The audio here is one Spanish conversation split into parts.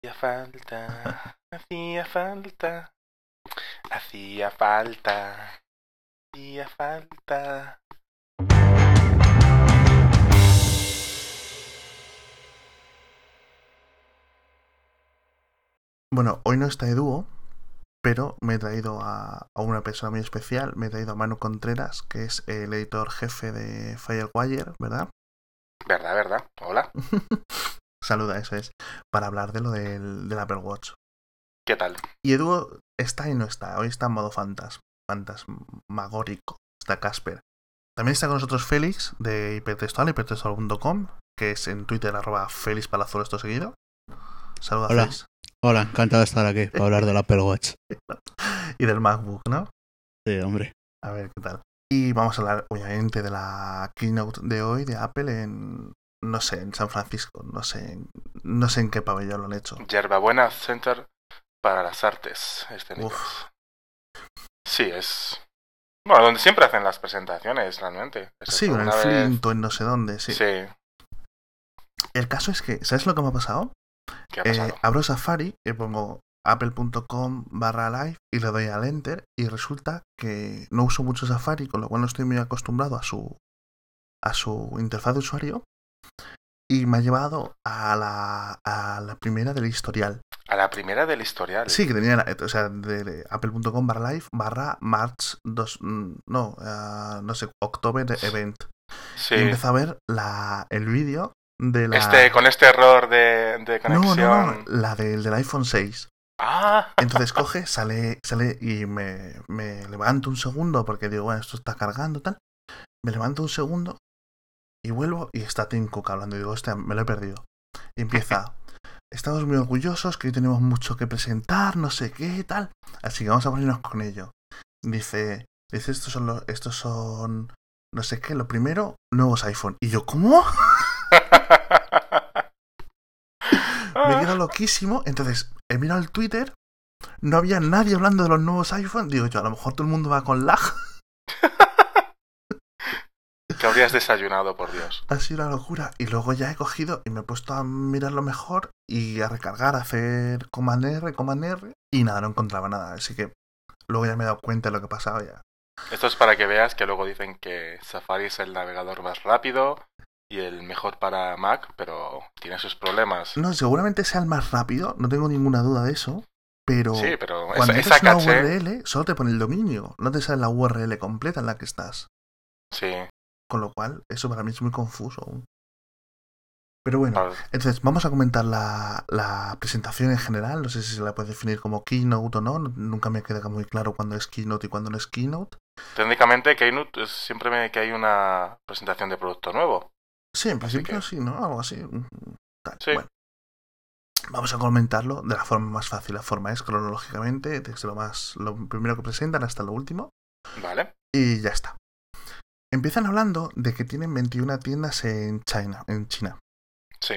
Hacía falta, hacía falta, hacía falta, hacía falta. Bueno, hoy no está de dúo, pero me he traído a, a una persona muy especial. Me he traído a Manu Contreras, que es el editor jefe de Firewire, ¿verdad? ¿Verdad, verdad? Hola. Saluda, eso es. Para hablar de lo del, del Apple Watch. ¿Qué tal? Y Edu está y no está. Hoy está en modo fantas, fantasmagórico. Está Casper. También está con nosotros Félix de hipertextual, hipertextual.com, que es en Twitter arroba Félix Palazuelo esto seguido. Saluda Hola. Félix. Hola, encantado de estar aquí para hablar del Apple Watch. Y del MacBook, ¿no? Sí, hombre. A ver qué tal. Y vamos a hablar, obviamente, de la keynote de hoy de Apple en, no sé, en San Francisco. No sé, en- no sé en qué pabellón lo han hecho. Yerbabuena Center para las Artes Escénicas. Sí, es... Bueno, donde siempre hacen las presentaciones, realmente. Sí, en el vez- Flint o en no sé dónde, sí. Sí. El caso es que, ¿sabes lo que me ha pasado? ¿Qué ha Eh, pasado? abro Safari y pongo apple.com barra live y le doy al enter y resulta que no uso mucho Safari, con lo cual no estoy muy acostumbrado a su a su interfaz de usuario y me ha llevado a la, a la primera del historial. A la primera del historial. Sí, que tenía, la- o sea, de, apple.com barra live barra march 2, mm, no, ah, no sé, october event. Sí. Y empecé a ver la, el vídeo de la... Este, con este error de, de no, conexión. no, no, la del, del iPhone 6. Ah, Entonces coge, sale, sale y me, me levanto un segundo porque digo, bueno, esto está cargando tal. Me levanto un segundo y vuelvo y está Tim Cook hablando. Y digo, hostia, me lo he perdido. Y empieza, estamos muy orgullosos que hoy tenemos mucho que presentar, no sé qué tal. Así que vamos a ponernos con ello. Dice, dice, estos son los, estos son, no sé qué, lo primero, nuevos iPhone. Y yo, ¿cómo? Me quedo loquísimo. Entonces, he mirado el Twitter. No había nadie hablando de los nuevos iPhone. Digo yo, a lo mejor todo el mundo va con lag. que habrías desayunado, por Dios. Ha sido una locura. Y luego ya he cogido y me he puesto a mirarlo mejor y a recargar, a hacer Command R, Command R. Y nada, no encontraba nada. Así que luego ya me he dado cuenta de lo que pasaba ya. Esto es para que veas que luego dicen que Safari es el navegador más rápido y el mejor para Mac, pero tiene sus problemas. No, seguramente sea el más rápido. No tengo ninguna duda de eso. Pero Sí, pero cuando esa, una. URL, solo te pone el dominio. No te sale la URL completa en la que estás. Sí, Con lo cual, eso para mí es muy confuso aún. Pero bueno, entonces vamos a comentar la, la presentación en general. No sé si se la puede definir como keynote o no. Nunca me queda muy claro cuándo es keynote y cuándo no es keynote. técnicamente Keynote es siempre que hay una presentación de producto nuevo. Sí, en principio que- sí, ¿no? Algo así. Tal. Sí. Bueno, vamos a comentarlo de la forma más fácil. La forma es cronológicamente, desde lo, más, lo primero que presentan hasta lo último. ¿Vale? Y ya está. Empiezan hablando de que tienen 21 tiendas en China, en China. Sí.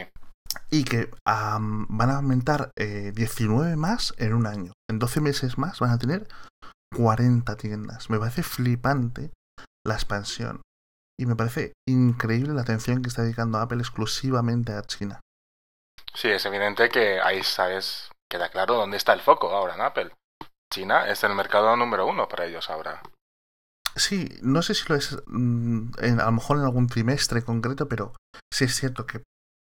y que van a aumentar eh, 19 más en un año. En 12 meses más van a tener 40 tiendas. Me parece flipante la expansión. Y me parece increíble la atención que está dedicando Apple exclusivamente a China. Sí, es evidente que ahí sabes, queda claro dónde está el foco ahora en Apple. China es el mercado número uno para ellos ahora. Sí, no sé si lo es mm, en- a lo mejor en algún trimestre concreto, pero sí es cierto que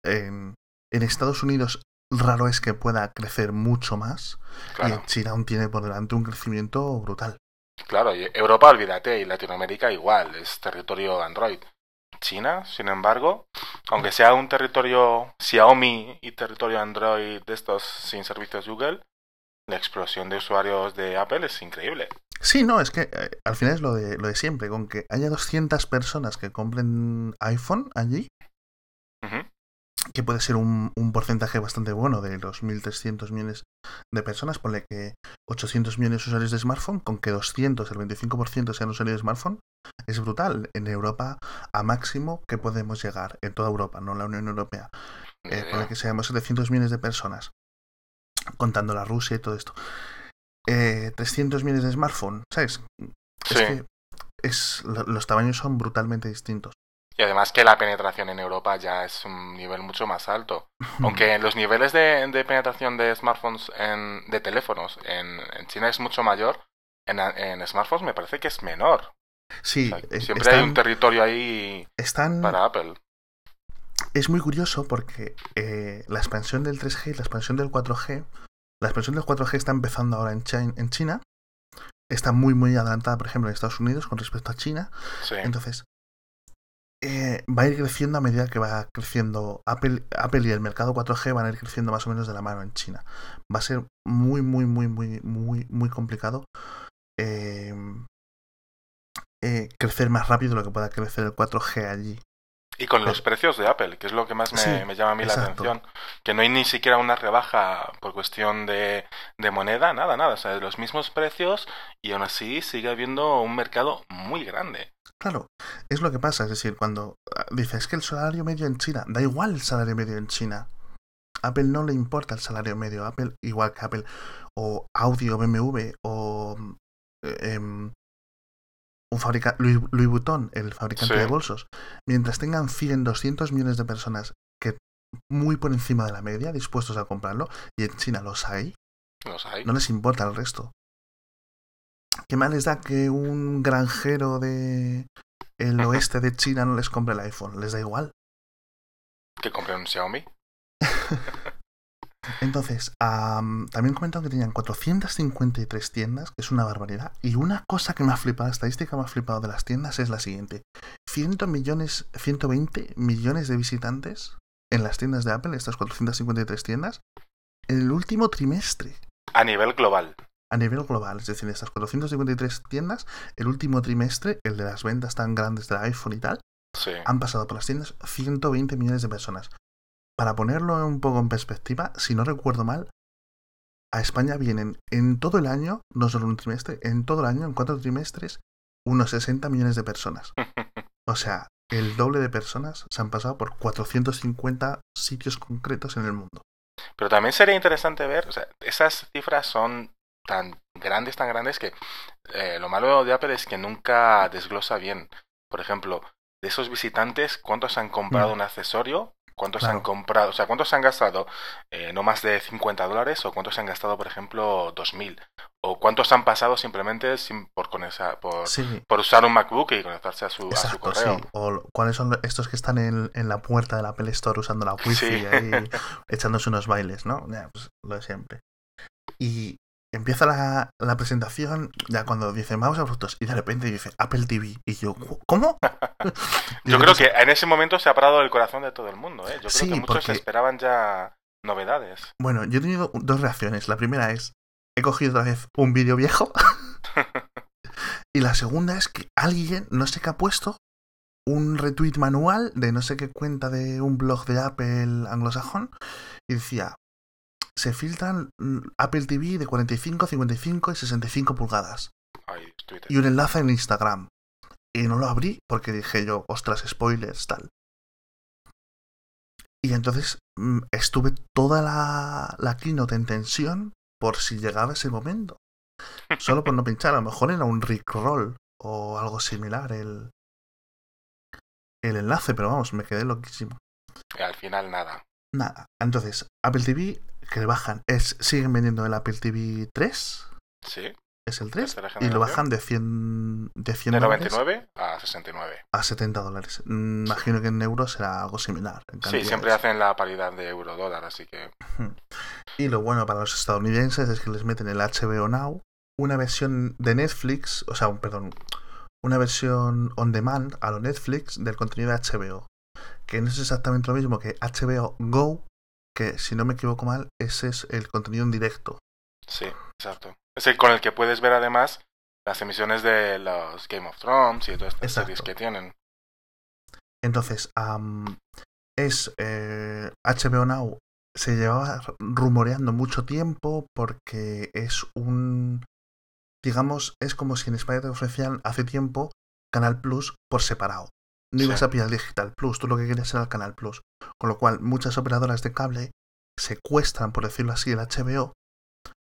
en, en Estados Unidos raro es que pueda crecer mucho más. Y en China aún tiene por delante un crecimiento brutal. claro. Y Europa, olvídate, y Latinoamérica igual, es territorio Android. China, sin embargo, aunque sea un territorio Xiaomi y territorio Android de estos sin servicios Google, la explosión de usuarios de Apple es increíble. Sí, no, es que eh, al final es lo de, lo de siempre, con que haya 200 personas que compren iPhone allí, que puede ser un, un porcentaje bastante bueno de los 1.300 millones de personas, ponle que 800 millones de usuarios de smartphone, con que 200, el 25% sean usuarios de smartphone, es brutal. En Europa, a máximo que podemos llegar, en toda Europa, no en la Unión Europea, eh, ponle que seamos 700 millones de personas, contando la Rusia y todo esto. Eh, 300 millones de smartphone, ¿sabes? Es Sí. que es, lo- los tamaños son brutalmente distintos. Y además que la penetración en Europa ya es un nivel mucho más alto. Aunque los niveles de, de penetración de smartphones, en, de teléfonos en, en China es mucho mayor, en, en, smartphones me parece que es menor. Sí, O sea, eh, siempre están, hay un territorio ahí están- para Apple. Es muy curioso porque eh, la expansión del 3G y la expansión del 4G, la expansión del 4G está empezando ahora en China, en China, está muy muy adelantada, por ejemplo, en Estados Unidos con respecto a China, Sí. entonces eh, va a ir creciendo a medida que va creciendo Apple, Apple y el mercado 4G van a ir creciendo más o menos de la mano en China. Va a ser muy muy muy muy muy muy complicado eh, eh, crecer más rápido de lo que pueda crecer el 4G allí. Y con los precios de Apple, que es lo que más me, Sí, me llama a mí la atención. Que no hay ni siquiera una rebaja por cuestión de, de moneda, nada, nada. O sea, los mismos precios y aún así sigue habiendo un mercado muy grande. Claro, es lo que pasa, es decir, cuando ah, dices que el salario medio en China, da igual el salario medio en China. Apple no le importa el salario medio, Apple igual que Apple o Audi o BMW o eh, em, un fabricante Louis, Louis Vuitton, el fabricante Sí. de bolsos, mientras tengan 100, 200 millones de personas que muy por encima de la media dispuestos a comprarlo y en China los hay, Los hay. no les importa el resto. ¿Qué más les da que un granjero de el oeste de China no les compre el iPhone? Les da igual. Que compren un Xiaomi. Entonces, am, también comentaron que tenían 453 tiendas, que es una barbaridad. Y una cosa que me ha flipado, la estadística que me ha flipado de las tiendas es la siguiente. 100 millones, 120 millones de visitantes en las tiendas de Apple, estas 453 tiendas, en el último trimestre. A nivel global. a nivel global, es decir, estas 453 tiendas, el último trimestre, el de las ventas tan grandes del iPhone y tal, Sí. han pasado por las tiendas 120 millones de personas. Para ponerlo un poco en perspectiva, si no recuerdo mal, a España vienen en todo el año, no solo un trimestre, en todo el año, en cuatro trimestres, unos 60 millones de personas. O sea, el doble de personas se han pasado por 450 sitios concretos en el mundo. Pero también sería interesante ver, o sea, esas cifras son tan grandes, tan grandes que eh, lo malo de Apple es que nunca desglosa bien. Por ejemplo, de esos visitantes, ¿cuántos han comprado Mm. un accesorio? ¿Cuántos Claro. han comprado? O sea, ¿cuántos han gastado eh, no más de 50 dólares? ¿O cuántos han gastado, por ejemplo, 2.000? ¿O cuántos han pasado simplemente sin, por, por, Sí, por usar un MacBook y conectarse a su, a su correo? sí. O cuáles son estos que están en, en la puerta del Apple Store usando la wifi Sí. ahí, echándose unos bailes, ¿no? Ya, pues, lo de siempre. Y empieza la, la presentación, ya cuando dice vamos a fotos, y de repente dice Apple TV. Y yo, "¿Cu- ¿cómo? Yo creo "Pues, que en ese momento se ha parado el corazón de todo el mundo. ¿eh? Yo creo Sí, que muchos porque- esperaban ya novedades. Bueno, yo he tenido dos reacciones. La primera es, he cogido otra vez un vídeo viejo. y la segunda es que alguien, no sé qué ha puesto, un retweet manual de no sé qué cuenta de un blog de Apple anglosajón. Y decía, se filtran mm, Apple TV de 45, 55 y 65 pulgadas. Ay. Y un enlace en Instagram. Y no lo abrí porque dije yo, ostras, spoilers, tal. Y entonces mm, estuve toda la, la keynote en tensión por si llegaba ese momento. Solo por no pinchar, a lo mejor era un Rickroll o algo similar el, el enlace, pero vamos, me quedé loquísimo. Y al final nada. Nada, entonces, Apple TV, que le bajan, es, siguen vendiendo el Apple TV 3, Sí, es el 3, tercera y lo bajan de 100, de 100 De dólares 99 a 69. a 70 dólares. Imagino que en euros será algo similar. Sí, siempre hacen la paridad de euro-dólar, así que... Y lo bueno para los estadounidenses es que les meten el HBO Now, una versión de Netflix, o sea, perdón, una versión on demand a lo Netflix del contenido de HBO, que no es exactamente lo mismo que HBO Go, que si no me equivoco mal, ese es el contenido en directo. Sí, exacto. Es el con el que puedes ver además las emisiones de los Game of Thrones y todas estas Exacto. series que tienen. Entonces, es eh, HBO Now se llevaba rumoreando mucho tiempo porque es un digamos, es como si en España te ofrecían hace tiempo Canal Plus por separado. No Sí. ibas a pillar Digital Plus, tú lo que querías era el Canal Plus. Con lo cual, muchas operadoras de cable secuestran, por decirlo así, el HBO,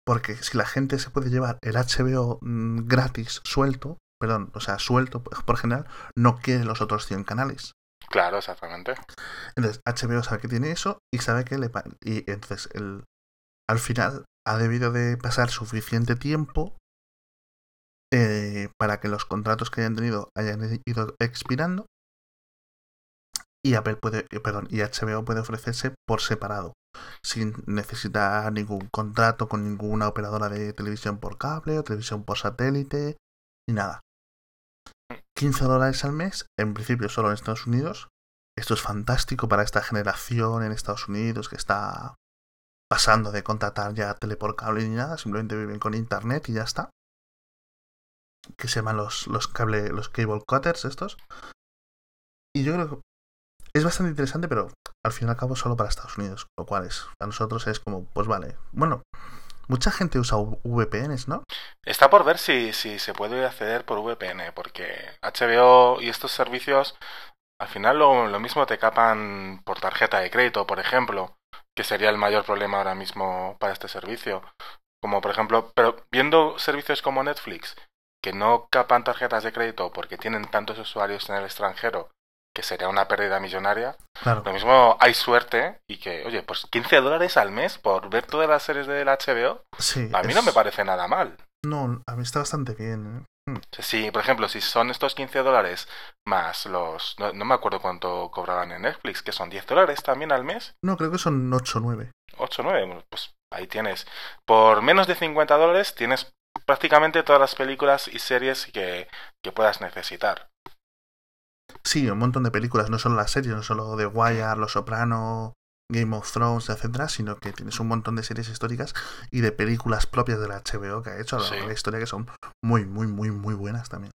porque si la gente se puede llevar el HBO mm, gratis suelto, perdón, o sea, suelto por general, no quiere los otros 100 canales. Claro, exactamente. Entonces, HBO sabe que tiene eso y sabe que le... Y entonces, el, al final, ha debido de pasar suficiente tiempo eh, para que los contratos que hayan tenido hayan ido expirando y Apple puede, eh, perdón, y HBO puede ofrecerse por separado, sin necesitar ningún contrato con ninguna operadora de televisión por cable o televisión por satélite, ni nada. 15 dólares al mes, en principio solo en Estados Unidos. Esto es fantástico para esta generación en Estados Unidos que está pasando de contratar ya tele por cable ni nada, simplemente viven con internet y ya está. Que se llaman los, los cable, los cable cutters estos. Y yo creo que es bastante interesante, pero al fin y al cabo solo para Estados Unidos, lo cual es, a nosotros es como, pues vale. Bueno, mucha gente usa VPNs, ¿no? Está por ver si, si se puede acceder por VPN, porque HBO y estos servicios al final lo, lo mismo te capan por tarjeta de crédito, por ejemplo, que sería el mayor problema ahora mismo para este servicio. Como por ejemplo, pero viendo servicios como Netflix, que no capan tarjetas de crédito porque tienen tantos usuarios en el extranjero, que sería una pérdida millonaria, Claro. lo mismo hay suerte y que, oye, pues 15 dólares al mes por ver todas las series del HBO, Sí. a mí no me parece nada mal. No, a mí está bastante bien. ¿eh? Sea, si, por ejemplo, si son estos 15 dólares más los... No, no me acuerdo cuánto cobraban en Netflix, que son 10 dólares también al mes, No, creo que son 8 o 9. 8 o 9, bueno, pues ahí tienes. Por menos de 50 dólares tienes prácticamente todas las películas y series que, que puedas necesitar. Sí, un montón de películas, no solo las series, no solo The Wire, Los Soprano, Game of Thrones, etcétera, sino que tienes un montón de series históricas y de películas propias de la HBO que ha hecho a lo largo Sí. de la historia que son muy, muy, muy, muy buenas también.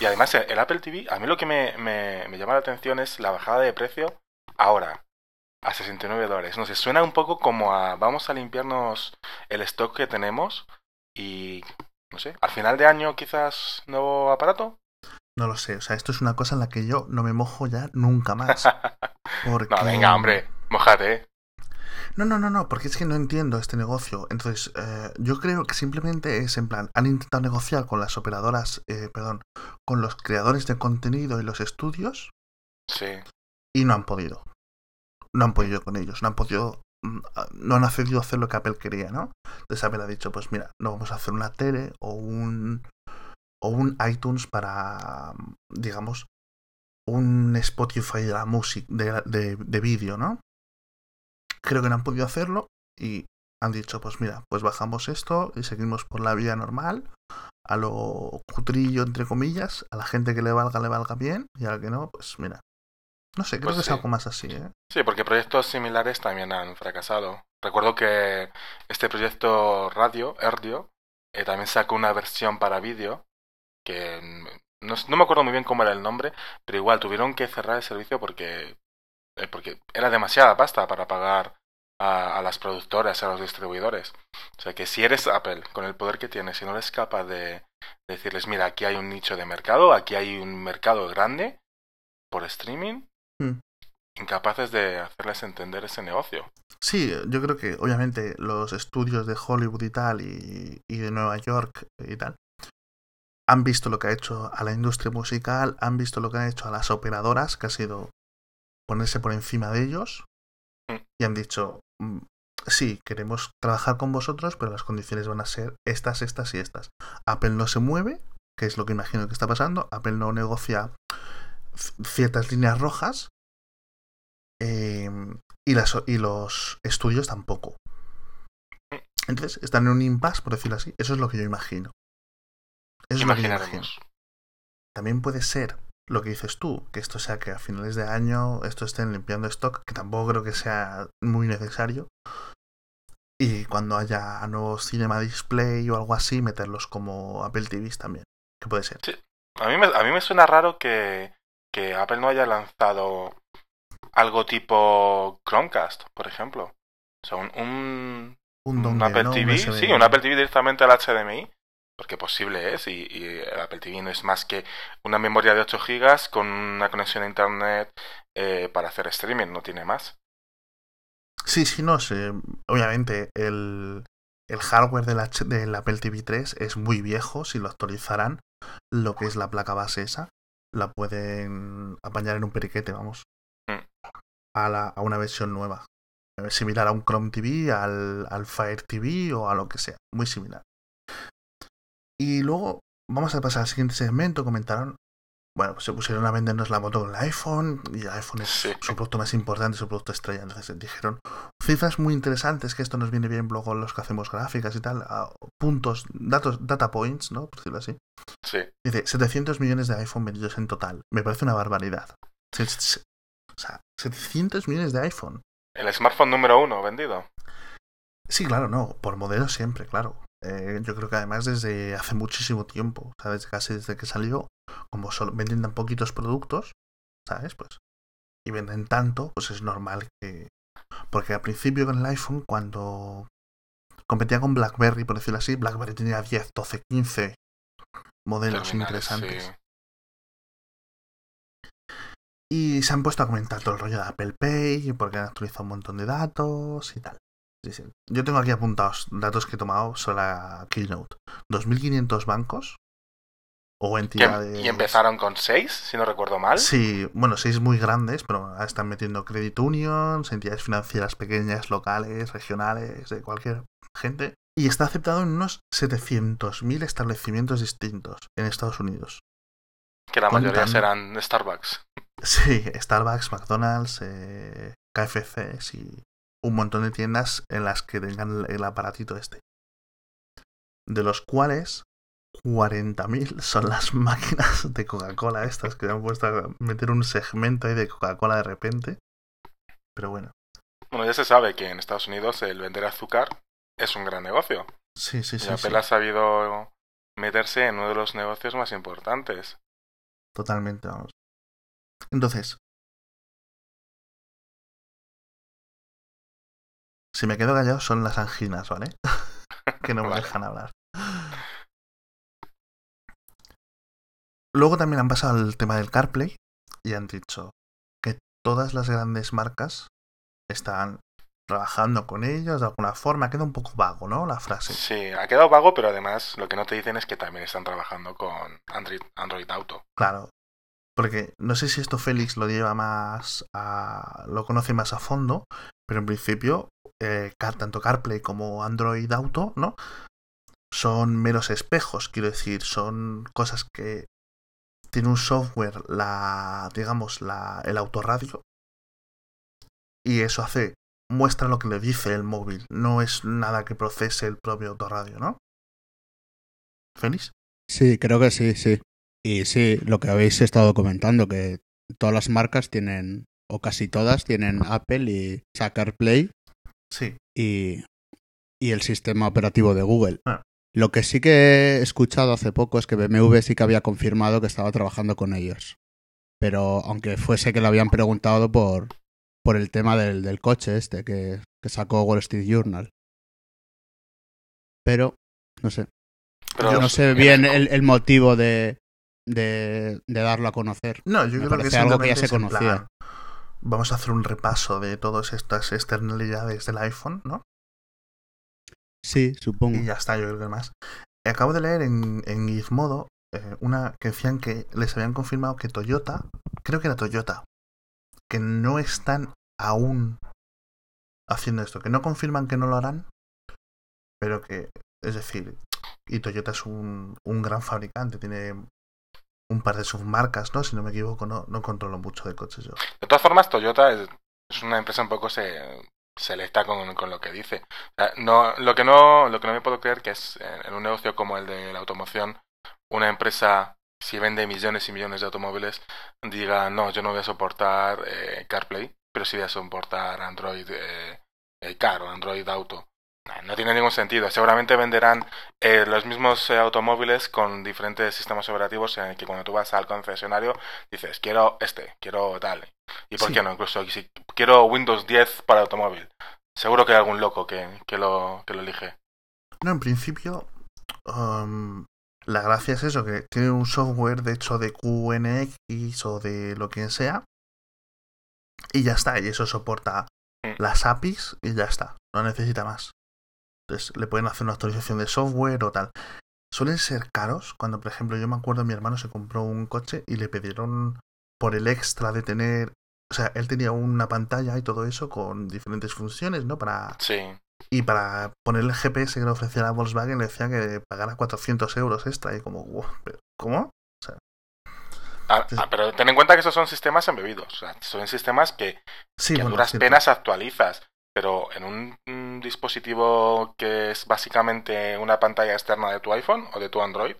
Y además el Apple TV, a mí lo que me, me, me llama la atención es la bajada de precio ahora, a 69 dólares. No sé, suena un poco como a vamos a limpiarnos el stock que tenemos y, no sé, al final de año quizás nuevo aparato. No lo sé, o sea, esto es una cosa en la que yo no me mojo ya nunca más. Porque... No, venga, hombre, mojate. No, no, no, no, porque es que no entiendo este negocio. Entonces, eh, yo creo que simplemente es en plan, han intentado negociar con las operadoras, eh, perdón, con los creadores de contenido y los estudios Sí, y no han podido. No han podido con ellos, no han podido, mm, no han accedido a hacer lo que Apple quería, ¿no? Entonces Apple ha dicho, pues mira, no vamos a hacer una tele o un o un iTunes para, digamos, un Spotify de la música, de, de, de vídeo, ¿no? Creo que no han podido hacerlo y han dicho, pues mira, pues bajamos esto y seguimos por la vía normal, a lo cutrillo, entre comillas, a la gente que le valga, le valga bien, y a la que no, pues mira. No sé, creo Pues que es algo más así, ¿eh? sí, porque proyectos similares también han fracasado. Recuerdo que este proyecto Radio, Erdio, eh, también sacó una versión para vídeo que no, me acuerdo muy bien cómo era el nombre, pero igual tuvieron que cerrar el servicio porque, eh, porque era demasiada pasta para pagar a, a las productoras, a los distribuidores. O sea que si eres Apple, con el poder que tienes, y no eres capaz de decirles, mira, aquí hay un nicho de mercado, aquí hay un mercado grande por streaming, Mm. incapaces de hacerles entender ese negocio. Sí, yo creo que obviamente los estudios de Hollywood y tal, y, y de Nueva York y tal, han visto lo que ha hecho a la industria musical, han visto lo que han hecho a las operadoras, que ha sido ponerse por encima de ellos, Mm. y han dicho, "Mm, sí, queremos trabajar con vosotros, pero las condiciones van a ser estas, estas y estas. Apple no se mueve, que es lo que imagino que está pasando, Apple no negocia ciertas líneas rojas, eh, y, las, y los estudios tampoco. Entonces están en un impasse, por decirlo así. Eso es lo que yo imagino. Eso es lo que. Imaginaremos. También puede ser lo que dices tú, que esto sea que a finales de año esto estén limpiando stock, que tampoco creo que sea muy necesario. Y cuando haya nuevos Cinema Display o algo así, meterlos como Apple TVs también. Que puede ser. A mí me, a mí me suena raro que, que Apple no haya lanzado algo tipo Chromecast, por ejemplo. O sea, un, un, Un un dongle, Apple TV, sí, un Apple TV directamente al HDMI, porque posible es, y, y el Apple TV no es más que una memoria de 8 GB con una conexión a Internet eh, para hacer streaming, no tiene más. Sí, sí, no sé. Obviamente el, el hardware del, H- del Apple TV 3 es muy viejo, si lo actualizarán, lo que es la placa base esa. la pueden apañar en un periquete, vamos. Mm. A, la, a una versión nueva. Similar a un Chrome TV, al, al Fire TV o a lo que sea. Muy similar. Y luego vamos a pasar al siguiente segmento. Comentaron. Bueno, pues se pusieron a vendernos la moto con el iPhone. Y el iPhone es Sí. su producto más importante, su producto estrella. Entonces dijeron cifras muy interesantes, que esto nos viene bien luego los que hacemos gráficas y tal. a puntos, datos, data points, ¿no? Por decirlo así. Sí. Dice 700 millones de iPhone vendidos en total. Me parece una barbaridad. O sea, 700 millones de iPhone. El smartphone número uno vendido. Sí, claro, no. Por modelo siempre, claro. Eh, yo creo que además desde hace muchísimo tiempo, desde casi desde que salió, como solo venden tan poquitos productos, ¿sabes? Pues. Y venden tanto, pues es normal que. Porque al principio con el iPhone, cuando competía con BlackBerry, por decirlo así, BlackBerry tenía 10, 12, 15 modelos terminales, interesantes. sí. Y se han puesto a comentar todo el rollo de Apple Pay, porque han actualizado un montón de datos y tal. Yo tengo aquí apuntados datos que he tomado sobre la Keynote. 2.500 bancos o Que- entidades... Y empezaron con seis, si no recuerdo mal. Sí, bueno, seis muy grandes, pero ahora están metiendo credit unions, entidades financieras pequeñas, locales, regionales, de cualquier gente. Y está aceptado en unos 700.000 establecimientos distintos en Estados Unidos. Que la mayoría serán Starbucks. Sí, Starbucks, McDonald's, eh, KFC y un montón de tiendas en las que tengan el aparatito este. De los cuales 40.000 son las máquinas de Coca-Cola estas que han puesto a meter un segmento ahí de Coca-Cola de repente. Pero bueno, Bueno, ya se sabe que en Estados Unidos el vender azúcar es un gran negocio. sí, sí, y sí, Apple sí, ha sabido meterse en uno de los negocios más importantes. totalmente, vamos. Entonces, si me quedo callado son las anginas, ¿vale? que no me Vale. dejan hablar. Luego también han pasado al tema del CarPlay y han dicho que todas las grandes marcas están trabajando con ellos de alguna forma. Queda un poco vago, ¿no? La frase. Sí, ha quedado vago, pero además lo que no te dicen es que también están trabajando con Android, Android Auto. Claro. Porque no sé si esto Félix lo lleva más a. lo conoce más a fondo, pero en principio, eh, tanto CarPlay como Android Auto, ¿no? Son meros espejos, quiero decir, son cosas que tiene un software, la. digamos, la, el autorradio. Y eso hace. muestra lo que le dice el móvil. No es nada que procese el propio autorradio, ¿no? ¿Félix? Sí, creo que sí, sí. Y sí, lo que habéis estado comentando, que todas las marcas tienen, o casi todas, tienen Apple y Sacar Play Sí. y, y el sistema operativo de Google. Ah. Lo que sí que he escuchado hace poco es que BMW sí que había confirmado que estaba trabajando con ellos. Pero aunque fuese que le habían preguntado por, por el tema del, del coche este que, que sacó Wall Street Journal. Pero, no sé. Pero Yo no sé bien el, el motivo de, de, de darlo a conocer. No, yo Me creo que parece algo que ya se es plan, conocía. Vamos a hacer un repaso de todas estas externalidades del iPhone, ¿no? Sí, supongo. Y ya está, yo creo que más. Acabo de leer en, en Gizmodo eh, una que decían que les habían confirmado que Toyota, creo que era Toyota, que no están aún haciendo esto, que no confirman que no lo harán, pero que, es decir, y Toyota es un, un gran fabricante, tiene un par de submarcas, ¿no? Si no me equivoco, no, no controlo mucho de coches yo. De todas formas, Toyota es, es una empresa un poco se, selecta con, con lo que dice. No, lo, que no, lo que no me puedo creer que es en, en un negocio como el de la automoción, una empresa, si vende millones y millones de automóviles, diga, no, yo no voy a soportar eh, CarPlay, pero sí voy a soportar Android eh, eh, Car o Android Auto. No tiene ningún sentido. Seguramente venderán eh, los mismos eh, automóviles con diferentes sistemas operativos en el que cuando tú vas al concesionario dices, quiero este, quiero tal. ¿Y por Sí. qué no? Incluso si quiero Windows 10 para automóvil. Seguro que hay algún loco que, que, lo, que lo elige. No, en principio, um, la gracia es eso, que tiene un software de hecho de QNX o de lo que sea. Y ya está, y eso soporta Mm. las APIs y ya está, no necesita más. Entonces le pueden hacer una actualización de software o tal. suelen ser caros. Cuando, por ejemplo, yo me acuerdo mi hermano se compró un coche y le pidieron por el extra de tener. O sea, él tenía una pantalla y todo eso con diferentes funciones, ¿no? Para. Sí. Y para poner el GPS que le ofrecía la Volkswagen le decía que pagara 400 euros extra. Y como, "Wow, pero ¿cómo? Ah, ah, pero ten en cuenta que esos son sistemas embebidos. O sea, son sistemas que, Sí, que bueno, duras penas actualizas. Pero en un, un dispositivo que es básicamente una pantalla externa de tu iPhone o de tu Android,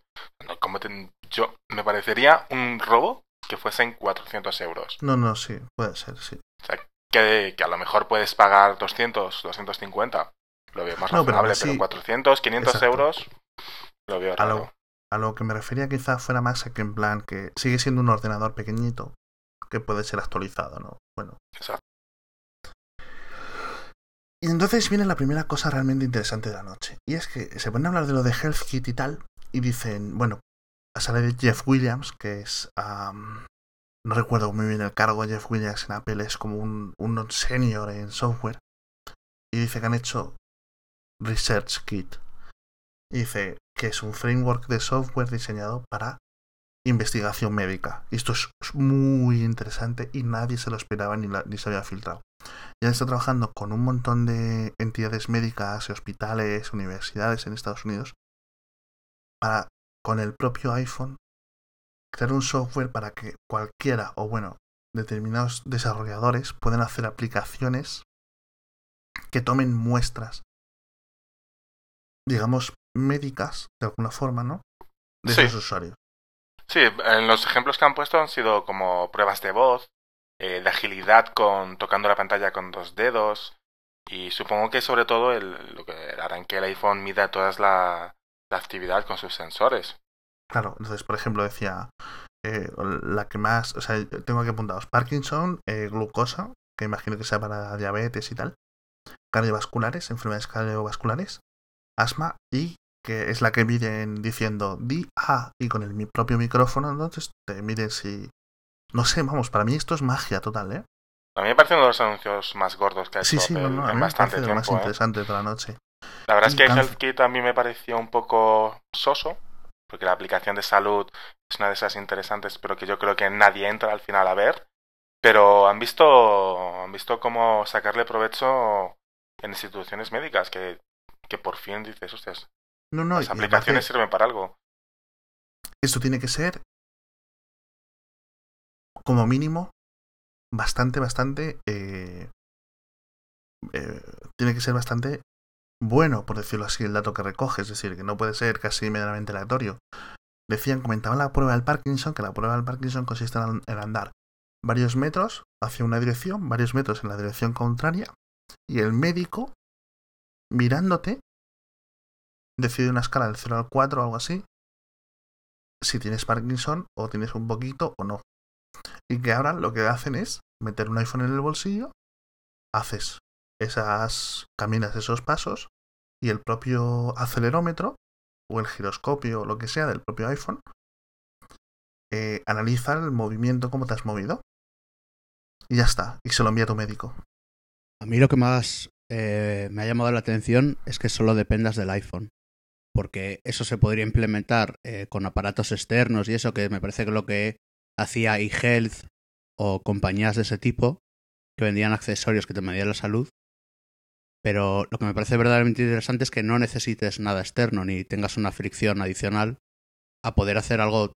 como te- yo me parecería un robo que fuesen 400 euros. No, no, sí, puede ser, sí. O sea, que, que a lo mejor puedes pagar 200, 250. Lo veo más No, pero razonable, pero así- 400, 500 Exacto. euros lo veo A raro. lo, a lo que me refería quizá fuera más a que en plan que sigue siendo un ordenador pequeñito que puede ser actualizado, ¿no? Bueno. Exacto. Y entonces viene la primera cosa realmente interesante de la noche. Y es que se ponen a hablar de lo de Health Kit y tal. Y dicen, bueno, sale de Jeff Williams, que es... am, no recuerdo muy bien el cargo. Jeff Williams en Apple es como un, un senior en software. Y dice que han hecho Research Kit. Y dice que es un framework de software diseñado para investigación médica. Y esto es muy interesante y nadie se lo esperaba ni, la- ni se había filtrado. Ya está trabajando con un montón de entidades médicas, hospitales, universidades en Estados Unidos para, con el propio iPhone, crear un software para que cualquiera, o bueno, determinados desarrolladores puedan hacer aplicaciones que tomen muestras, digamos, médicas, de alguna forma, ¿no? De Sí. esos usuarios. Sí, en los ejemplos que han puesto han sido como pruebas de voz, eh, de agilidad con tocando la pantalla con dos dedos y supongo que sobre todo el, lo que harán que el iPhone mida toda la, la actividad con sus sensores. Claro, entonces, por ejemplo, decía eh, la que más, o sea, tengo aquí apuntados Parkinson, eh, glucosa, que imagino que sea para diabetes y tal, cardiovasculares, enfermedades cardiovasculares, asma y que es la que miden diciendo di A y con el mi propio micrófono, entonces te miden si... No sé, vamos, para mí esto es magia total, ¿eh? A mí me parece uno de los anuncios más gordos que ha hecho Sí, sí, no, no, en bastante lo más tiempo. ¿eh? interesante de la noche. La verdad es Y que cáncer. HealthKit a mí me pareció un poco soso, porque la aplicación de salud es una de esas interesantes, pero que yo creo que nadie entra al final a ver. Pero han visto, han visto cómo sacarle provecho en instituciones médicas, que, que por fin dices, hostias, No, no, las aplicaciones sirven para algo. esto tiene que ser como mínimo bastante, bastante eh, eh, tiene que ser bastante bueno, por decirlo así, el dato que recoge, es decir, que no puede ser casi medianamente aleatorio. Decían, comentaban la prueba del Parkinson, que la prueba del Parkinson consiste en andar varios metros hacia una dirección, varios metros en la dirección contraria, y el médico, mirándote, decide una escala del 0 al 4 o algo así, si tienes Parkinson o tienes un poquito o no. Y que ahora lo que hacen es meter un iPhone en el bolsillo, haces esas, caminas esos pasos y el propio acelerómetro o el giroscopio o lo que sea del propio iPhone eh, analiza el movimiento, cómo te has movido. Y ya está, y se lo envía a tu médico. A mí lo que más eh, me ha llamado la atención es que solo dependas del iPhone. Porque eso se podría implementar eh, con aparatos externos y eso, que me parece que lo que hacía eHealth o compañías de ese tipo, que vendían accesorios que te medían la salud. Pero lo que me parece verdaderamente interesante es que no necesites nada externo ni tengas una fricción adicional a poder hacer algo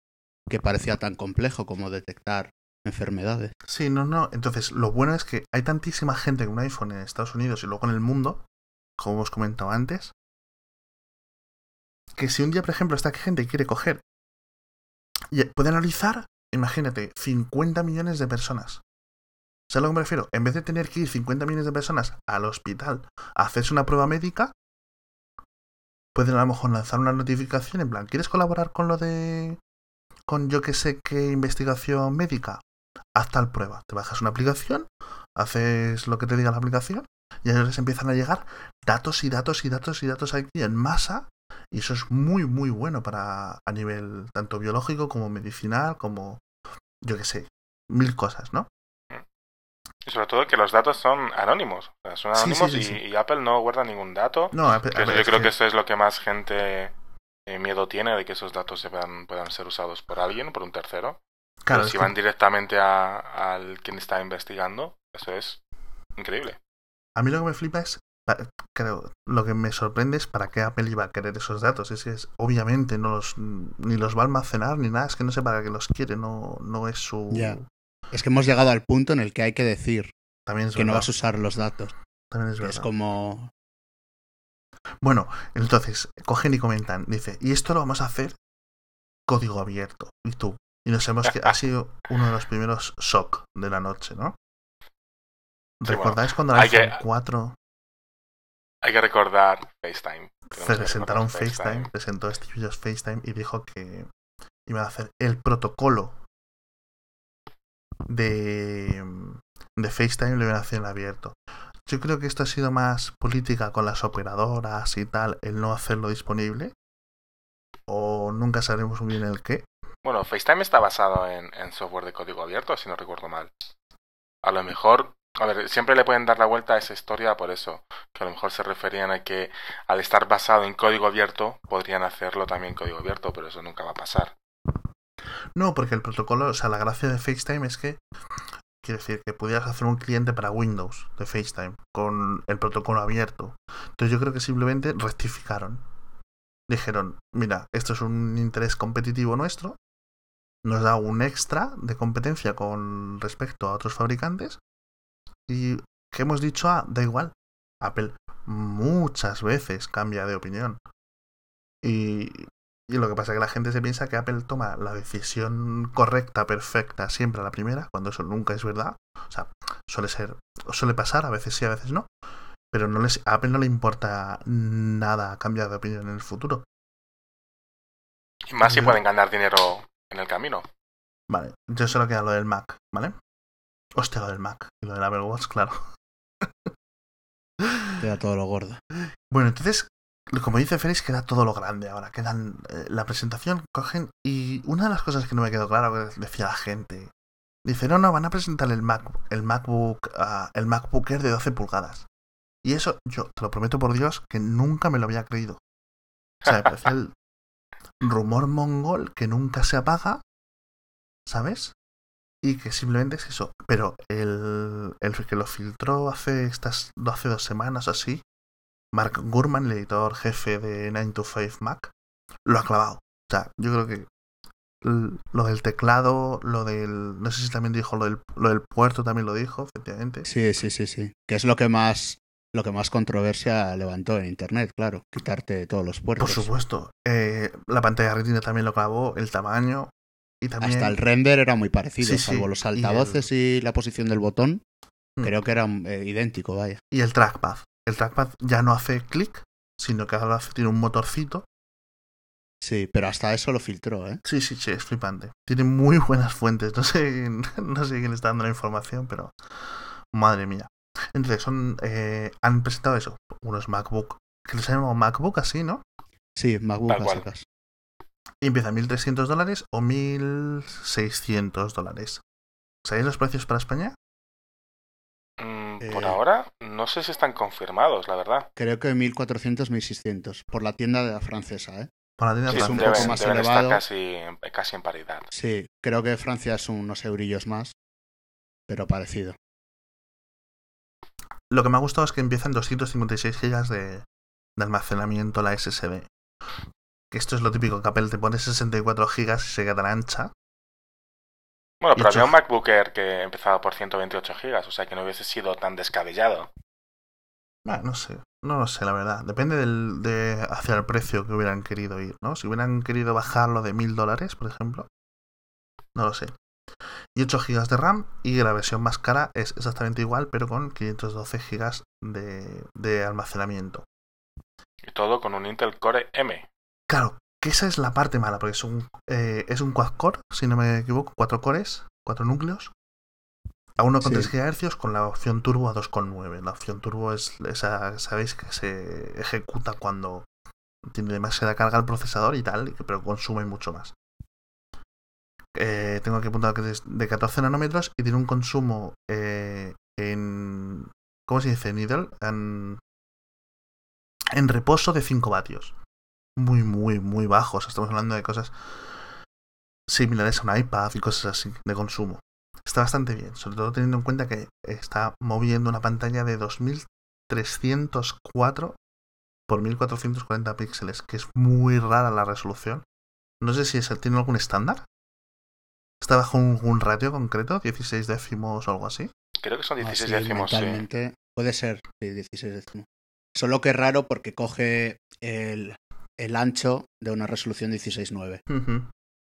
que parecía tan complejo como detectar enfermedades. Sí, no, no. Entonces, lo bueno es que hay tantísima gente con un iPhone en Estados Unidos y luego en el mundo, como hemos comentado antes, que si un día, por ejemplo, esta gente quiere coger y puede analizar, imagínate, 50 millones de personas. ¿Sabes a lo que me refiero? En vez de tener que ir 50 millones de personas al hospital a hacerse una prueba médica, pueden a lo mejor lanzar una notificación en plan, ¿quieres colaborar con lo de... con yo que sé qué investigación médica? Haz tal prueba. Te bajas una aplicación, haces lo que te diga la aplicación y a les empiezan a llegar datos y datos y datos y datos aquí en masa y eso es muy muy bueno para a nivel tanto biológico como medicinal como yo que sé mil cosas no Y sobre todo que los datos son anónimos. O sea, son Sí, sí, anónimos sí, y, Apple no guarda ningún dato. no a- a yo creo que- eso es lo que más gente eh, miedo tiene de que esos datos se puedan, puedan ser usados por alguien, por un tercero. Claro, Pero si que- van directamente a- al quien está investigando, eso es increíble. a mí lo que me flipa es, creo, lo que me sorprende es para qué Apple iba a querer esos datos. Es que es, obviamente no los, ni los va a almacenar ni nada, es que no sé para qué los quiere, no, no es su... Ya. Es que hemos llegado al punto en el que hay que decir También es que no vas a usar los datos. También es Es verdad. como... Bueno, entonces, cogen y comentan, dice, y esto lo vamos a hacer código abierto. Y tú. Y nos hemos que ha sido uno de los primeros shock de la noche, ¿no? Sí, ¿Recordáis cuando el hay que- iPhone 4 Hay que recordar FaceTime. Que presentaron FaceTime, presentó Steve Jobs FaceTime y dijo que iba a hacer el protocolo de, de FaceTime lo iban a hacer en abierto. Yo creo que esto ha sido más política con las operadoras y tal, el no hacerlo disponible. O nunca sabremos muy bien el qué. Bueno, FaceTime está basado en, en software de código abierto, si no recuerdo mal. A lo mejor, a ver, siempre le pueden dar la vuelta a esa historia por eso, que a lo mejor se referían a que al estar basado en código abierto, podrían hacerlo también en código abierto, pero eso nunca va a pasar. No, porque el protocolo, o sea, la gracia de FaceTime es que, quiere decir, que pudieras hacer un cliente para Windows de FaceTime con el protocolo abierto. Entonces yo creo que simplemente rectificaron. Dijeron, mira, esto es un interés competitivo nuestro, nos da un extra de competencia con respecto a otros fabricantes y que hemos dicho, ah, da igual. Apple muchas veces cambia de opinión. Y, y lo que pasa es que la gente se piensa que Apple toma la decisión correcta, perfecta, siempre a la primera, cuando eso nunca es verdad. O sea, suele ser, suele pasar, a veces sí, a veces no. Pero no les, a Apple no le importa nada cambiar de opinión en el futuro. Y más si pueden ganar dinero en el camino. Vale, yo solo queda lo del Mac, ¿vale? Hostia, lo del Mac y lo del Apple Watch, claro. Queda todo lo gordo. Bueno, entonces, como dice Félix, queda todo lo grande ahora. Quedan eh, la presentación, cogen. Y una de las cosas que no me quedó claro, que decía la gente, dice: No, no, van a presentar el, Mac, el MacBook, ah, el MacBook Air de 12 pulgadas. Y eso, yo te lo prometo por Dios, que nunca me lo había creído. O sea, me el rumor mongol que nunca se apaga, ¿sabes? Y que simplemente es eso. Pero el, el que lo filtró hace estas hace dos semanas así, Mark Gurman, el editor jefe de 9 to 5 Mac, lo ha clavado. O sea, yo creo que lo del teclado, lo del. No sé si también dijo lo del, lo del puerto, también lo dijo, efectivamente. Sí, sí, sí, sí. Que es lo que más lo que más controversia levantó en internet, claro. Quitarte todos los Por puertos. supuesto. Eh, la pantalla retina también lo clavó, el tamaño. Y también. Hasta el render era muy parecido, Sí, sí, salvo los y el- altavoces y, la posición del botón. Mm. Creo que era eh, idéntico, vaya. Y el trackpad. El trackpad ya no hace clic, sino que ahora tiene un motorcito. Sí, pero hasta eso lo filtró, ¿eh? Sí, sí, sí, es flipante. Tiene muy buenas fuentes. No sé, no sé quién está dando la información, pero madre mía. Entonces, son, eh, han presentado eso, unos MacBook, que les llamamos MacBook así, ¿no? Sí, MacBook Tal a cual. secas. Y empieza a 1.300 dólares o 1.600 dólares. ¿Sabéis los precios para España? Mm, por Eh. ahora, no sé si están confirmados, la verdad. Creo que 1400, 1600. Por la tienda de la francesa, ¿eh? Por la tienda Sí, es un francesa. poco más deben estar elevado. casi, en- casi en paridad. Sí, creo que Francia es unos eurillos más. Pero parecido. Lo que me ha gustado es que empiezan 256 GB de, de almacenamiento la SSD. Que esto es lo típico que Apple te pone 64 GB y se queda tan ancha. Bueno, pero había un MacBook Air que empezaba por 128 gigas, o sea que no hubiese sido tan descabellado. Ah, no sé, no lo sé, la verdad. Depende del, de hacia el precio que hubieran querido ir, ¿no? Si hubieran querido bajarlo de 1000 dólares, por ejemplo. No lo sé. Y 8 GB de RAM y la versión más cara es exactamente igual, pero con 512 GB de, de almacenamiento. Y todo con un Intel Core M. Claro, que esa es la parte mala, porque es un, eh, es un quad core, si no me equivoco, 4 cores, 4 núcleos. A 1,3 Sí. GHz con la opción turbo a 2,9. La opción turbo es esa, sabéis que se ejecuta cuando tiene demasiada carga el procesador y tal, pero consume mucho más. Eh, tengo aquí apuntado que es de 14 nanómetros y tiene un consumo eh, en. ¿Cómo se dice? Needle. En, en reposo de 5 vatios. Muy, muy, muy bajos. Estamos hablando de cosas similares a un iPad y cosas así de consumo. Está bastante bien, sobre todo teniendo en cuenta que está moviendo una pantalla de 2304 por 1440 píxeles, que es muy rara la resolución. No sé si es, tiene algún estándar. ¿Está bajo un, ratio concreto? ¿16 décimos o algo así? Creo que son 16 ah, décimos. Sí. Puede ser, sí, 16 décimos. Solo que es raro porque coge el, el ancho de una resolución 16.9.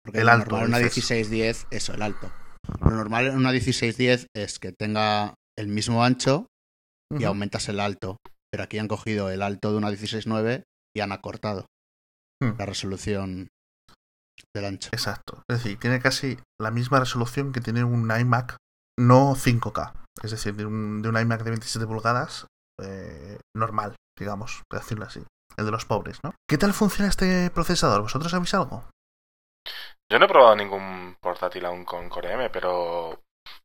Porque el alto, normal una 1610, eso, el alto. Lo normal en una 1610 es que tenga el mismo ancho y aumentas el alto. Pero aquí han cogido el alto de una 16.9 y han acortado hmm. la resolución del ancho. Exacto. Es decir, tiene casi la misma resolución que tiene un iMac, no 5K. Es decir, de un, de un iMac de 27 pulgadas eh, normal, digamos, por decirlo así. El de los pobres, ¿no? ¿Qué tal funciona este procesador? ¿Vosotros sabéis algo? Yo no he probado ningún portátil aún con Core M, pero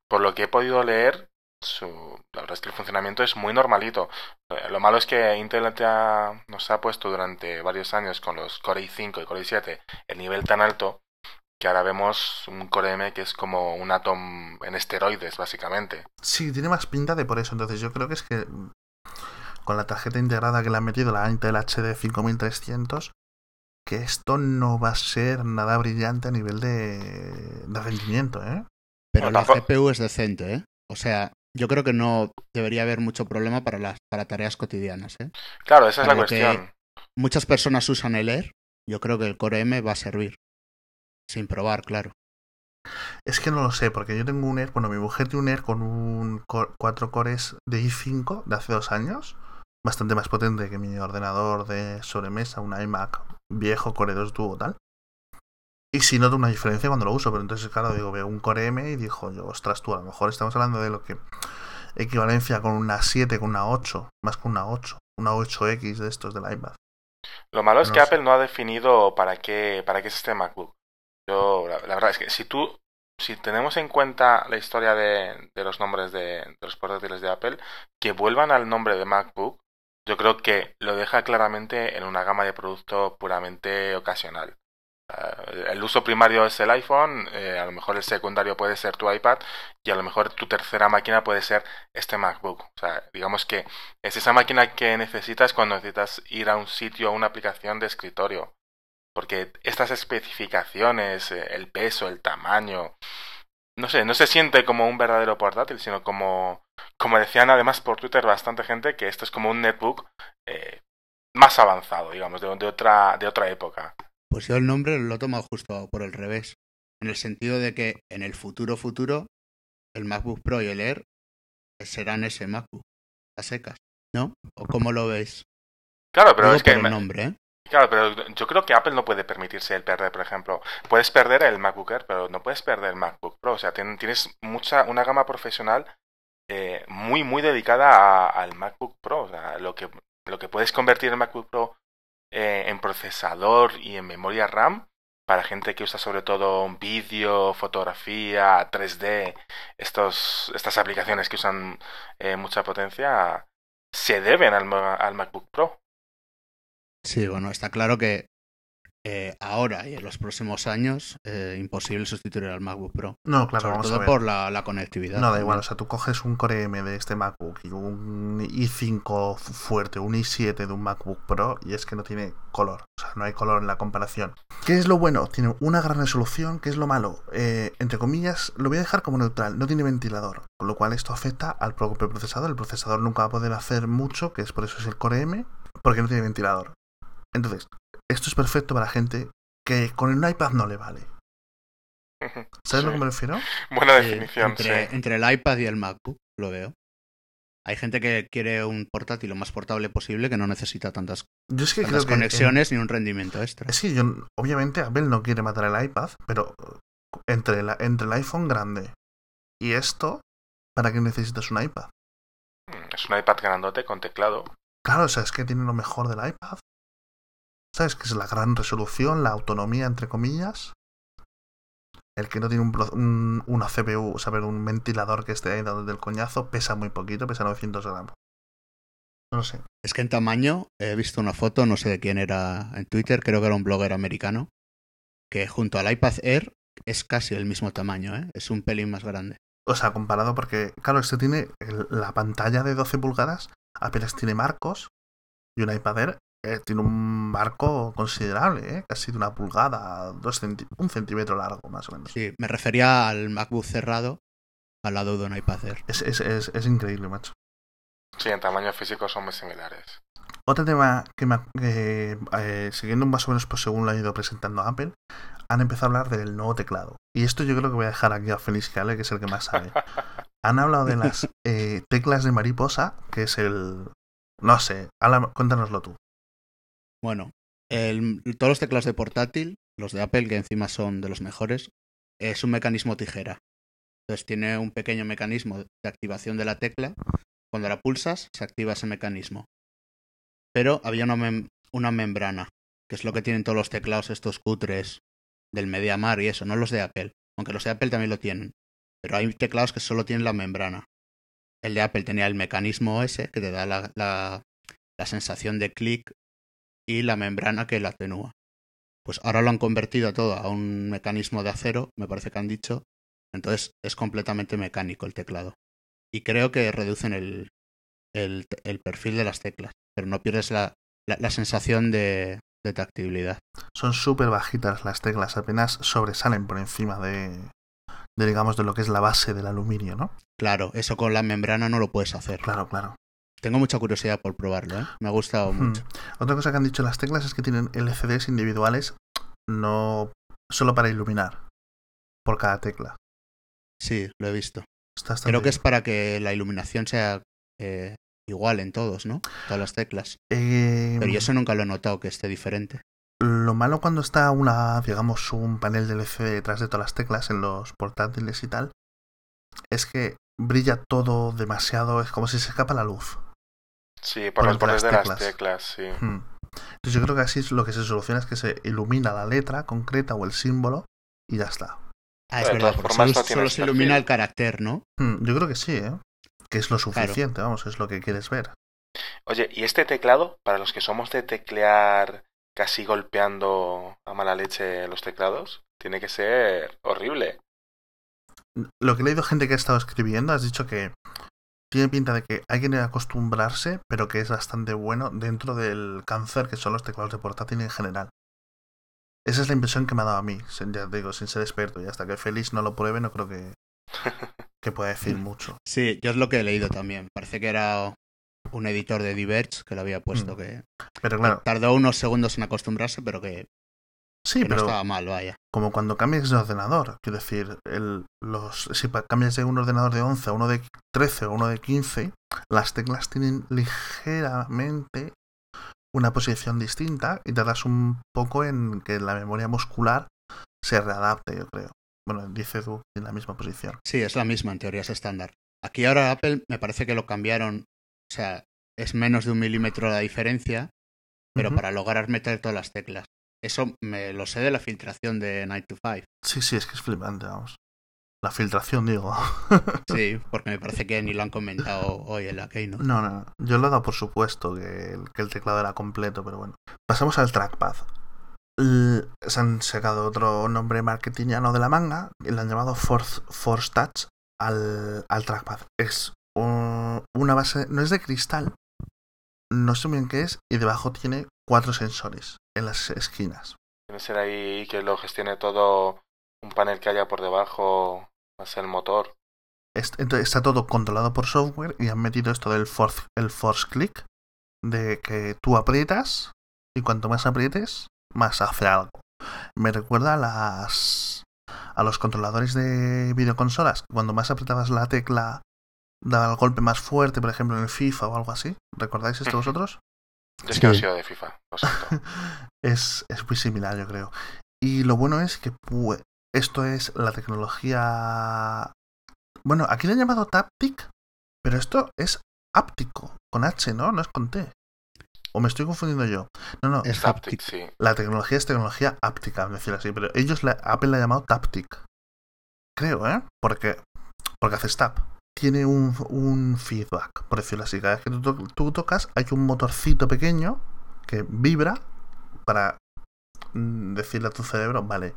por lo que he podido leer, su, la verdad es que el funcionamiento es muy normalito. Eh, lo malo es que Intel ya nos ha puesto durante varios años con los Core i5 y Core i7 el nivel tan alto que ahora vemos un Core M que es como un Atom en esteroides, básicamente. Sí, tiene más pinta de por eso. Entonces yo creo que es que con la tarjeta integrada que le han metido, la Intel HD 5300, que esto no va a ser nada brillante a nivel de, rendimiento, ¿eh? Pero la CPU es decente, ¿eh? O sea, yo creo que no debería haber mucho problema para las para tareas cotidianas, ¿eh? Claro, esa es la cuestión. Muchas personas usan el Air, yo creo que el Core M va a servir. Sin probar, claro. Es que no lo sé, porque yo tengo un Air, bueno, mi mujer tiene un Air con un 4 cores de i5 de hace dos años, bastante más potente que mi ordenador de sobremesa, un iMac viejo Core 2 Duo tal. Y si noto una diferencia cuando lo uso, pero entonces, claro, digo, veo un Core M y dijo yo, ostras, tú, a lo mejor estamos hablando de lo que equivalencia con una 7, con una 8, más con una 8, una 8X de estos del iPad. Lo malo es que Apple no ha definido para qué, para qué es este MacBook. Yo, la, verdad es que si tú, si tenemos en cuenta la historia de, de los nombres de, de los portátiles de Apple, que vuelvan al nombre de MacBook yo creo que lo deja claramente en una gama de producto puramente ocasional. el uso primario es el iPhone, eh, a lo mejor el secundario puede ser tu iPad y a lo mejor tu tercera máquina puede ser este MacBook. O sea, digamos que es esa máquina que necesitas cuando necesitas ir a un sitio o una aplicación de escritorio. Porque estas especificaciones, eh, el peso, el tamaño, no sé, no se siente como un verdadero portátil, sino como, como decían además por Twitter bastante gente, que esto es como un netbook eh, más avanzado, digamos, de, otra, de otra época. Pues yo el nombre lo he tomado justo por el revés, en el sentido de que en el futuro futuro el MacBook Pro y el Air serán ese MacBook, a secas, ¿no? ¿O cómo lo veis? Claro, pero es que... El nombre, ¿eh? Claro, pero yo creo que Apple no puede permitirse el perder, por ejemplo. Puedes perder el MacBook Air, pero no puedes perder el MacBook Pro. O sea, tienes mucha, una gama profesional eh, muy, muy dedicada al MacBook Pro. O sea, lo que, lo que puedes convertir el MacBook Pro eh, en procesador y en memoria RAM para gente que usa sobre todo vídeo, fotografía, 3D, estos, estas aplicaciones que usan eh, mucha potencia, se deben al, al MacBook Pro. Sí, bueno, está claro que eh, ahora y en los próximos años eh, imposible sustituir al MacBook Pro. No, claro, Sobre vamos todo a ver. por la, conectividad. No, da igual, o sea, tú coges un Core M de este MacBook y un i5 fuerte, un i7 de un MacBook Pro y es que no tiene color, o sea, no hay color en la comparación. ¿Qué es lo bueno? Tiene una gran resolución, ¿qué es lo malo? Eh, entre comillas, lo voy a dejar como neutral, no tiene ventilador, con lo cual esto afecta al propio procesador. El procesador nunca va a poder hacer mucho, que es por eso es el Core M, porque no tiene ventilador. Entonces, esto es perfecto para gente que con el iPad no le vale. ¿Sabes a lo que me refiero? Buena definición. entre, el iPad y el MacBook, lo veo. Hay gente que quiere un portátil lo más portable posible que no necesita tantas, conexiones ni un rendimiento extra. Sí, yo, obviamente Apple no quiere matar el iPad, pero entre, entre el iPhone grande y esto, ¿para qué necesitas un iPad? Es un iPad grandote con teclado. Claro, o sea, es que tiene lo mejor del iPad. ¿Sabes? Que es la gran resolución, la autonomía, entre comillas. El que no tiene un, una CPU, o sea, un ventilador que esté ahí dando del coñazo, pesa muy poquito, pesa 900 gramos. No lo sé. Es que en tamaño he visto una foto, no sé de quién era en Twitter, creo que era un blogger americano, que junto al iPad Air es casi el mismo tamaño, ¿eh? es un pelín más grande. O sea, comparado porque, claro, este tiene el- la pantalla de 12 pulgadas, apenas tiene marcos, y un iPad Air eh, tiene un marco considerable, ¿eh? casi de una pulgada, dos centi- un centímetro largo, más o menos. Sí, me refería al MacBook cerrado al lado de un iPad Air. Es, es, es, es increíble, macho. Sí, en tamaño físico son muy similares. Otro tema que, me, ha- que, eh, siguiendo más o menos pues, según lo ha ido presentando Apple, han empezado a hablar del nuevo teclado. Y esto yo creo que voy a dejar aquí a Félix Gale, que es el que más sabe. Han hablado de las eh, teclas de mariposa, que es el... No sé, cuéntanoslo tú. Bueno, el- todos los teclados de portátil, los de Apple, que encima son de los mejores, es un mecanismo tijera. Entonces tiene un pequeño mecanismo de activación de la tecla. Cuando la pulsas, se activa ese mecanismo. Pero había una, mem- una membrana, que es lo que tienen todos los teclados estos cutres del MediaMar y eso, no los de Apple. Aunque los de Apple también lo tienen. Pero hay teclados que solo tienen la membrana. El de Apple tenía el mecanismo ese, que te da la, la- la sensación de clic y la membrana que la atenúa. Pues ahora lo han convertido todo a un mecanismo de acero, me parece que han dicho. Entonces es completamente mecánico el teclado. Y creo que reducen el, el, el perfil de las teclas, pero no pierdes la, la, la sensación de, de tactibilidad. Son súper bajitas las teclas, apenas sobresalen por encima de, de, digamos, de lo que es la base del aluminio, ¿no? Claro, eso con la membrana no lo puedes hacer. Claro, claro. Tengo mucha curiosidad por probarlo, ¿eh? Me ha gustado Hmm. mucho. Otra cosa que han dicho las teclas es que tienen LCDs individuales, no solo para iluminar por cada tecla. Sí, lo he visto. Está Creo que bien. es para que la iluminación sea eh, igual en todos, ¿no? Todas las teclas. Eh, Pero yo eso nunca lo he notado que esté diferente. Lo malo cuando está una, digamos, un panel de LCD detrás de todas las teclas en los portátiles y tal, es que brilla todo demasiado, es como si se escapa la luz. Sí, Por por los bordes de teclas. las teclas, sí. Hmm. Entonces yo creo que así es lo que se soluciona es que se ilumina la letra concreta o el símbolo y ya está. Ah, es verdad, porque solo, solo se ilumina el carácter, ¿no? Hmm, Yo creo que sí, ¿eh? Que es lo suficiente, vamos, es lo que quieres ver. Oye, ¿y este teclado, para los que somos de teclear casi golpeando a mala leche los teclados, tiene que ser horrible? Lo que he leído gente que ha estado escribiendo, has dicho que tiene pinta de que hay que acostumbrarse, pero que es bastante bueno dentro del cáncer que son los teclados de portátil en general. Esa es la impresión que me ha dado a mí, sin- ya digo, sin ser experto. Y hasta que Félix no lo pruebe, no creo que, que pueda decir mucho. Sí, yo es lo que he leído también. Parece que era un editor de Diverge que lo había puesto, Mm. que Pero claro, tardó unos segundos en acostumbrarse, pero que, sí, que no pero estaba mal, vaya. como cuando cambias de ordenador. Quiero decir, el, los, si cambias de un ordenador de 11 a uno de 13 o uno de 15, las teclas tienen ligeramente una posición distinta y tardas un poco en que la memoria muscular se readapte, yo creo. Bueno, dice tú en la misma posición. Sí, es la misma, en teoría es estándar. Aquí ahora Apple me parece que lo cambiaron, o sea, es menos de un milímetro la diferencia, pero para lograr meter todas las teclas. Eso me lo sé de la filtración de 9 to 5. Sí, sí, es que es flipante, vamos. La filtración, digo. Sí, porque me parece que ni lo han comentado hoy en la Keynote. No, no, no. Yo lo he dado por supuesto que el, que el teclado era completo, pero bueno. Pasamos al trackpad. L- se han sacado otro nombre marketingiano de la manga y le han llamado Force, Force Touch al, al trackpad. Es un- una base, no es de cristal, no sé bien qué es, y debajo tiene cuatro sensores en las esquinas. Tiene que ser ahí que lo gestione todo un panel que haya por debajo, más el motor. Entonces está todo controlado por software y han metido esto del force, el force click, de que tú aprietas y cuanto más aprietes, más hace algo. Me recuerda a las a los controladores de videoconsolas. Cuando más apretabas la tecla, daba el golpe más fuerte, por ejemplo en el FIFA o algo así. ¿Recordáis esto vosotros? Yo es que no he sido de FIFA, lo siento. es, es muy similar, yo creo. Y lo bueno es que esto es la tecnología. Bueno, aquí le han llamado Taptic, pero esto es áptico, con H, ¿no? No es con T. ¿O me estoy confundiendo yo? No, no, Es Taptic, haptic. sí. la tecnología es tecnología áptica, decir así, pero ellos, la, Apple la ha llamado Taptic. Creo, ¿eh? Porque, porque haces tap. Tiene un, un feedback, por decirlo así. Cada vez que tú, to- tú tocas, hay un motorcito pequeño que vibra para mm, decirle a tu cerebro, vale,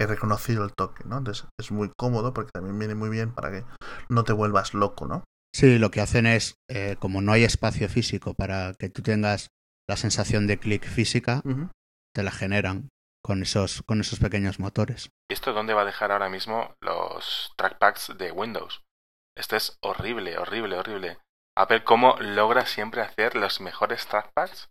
he reconocido el toque, ¿no? Entonces es muy cómodo porque también viene muy bien para que no te vuelvas loco, ¿no? Sí, lo que hacen es, eh, como no hay espacio físico para que tú tengas la sensación de clic física, te la generan con esos, con esos pequeños motores. ¿Y esto dónde va a dejar ahora mismo los trackpads de Windows? Esto es horrible, horrible, horrible. Apple cómo logra siempre hacer los mejores trackpads,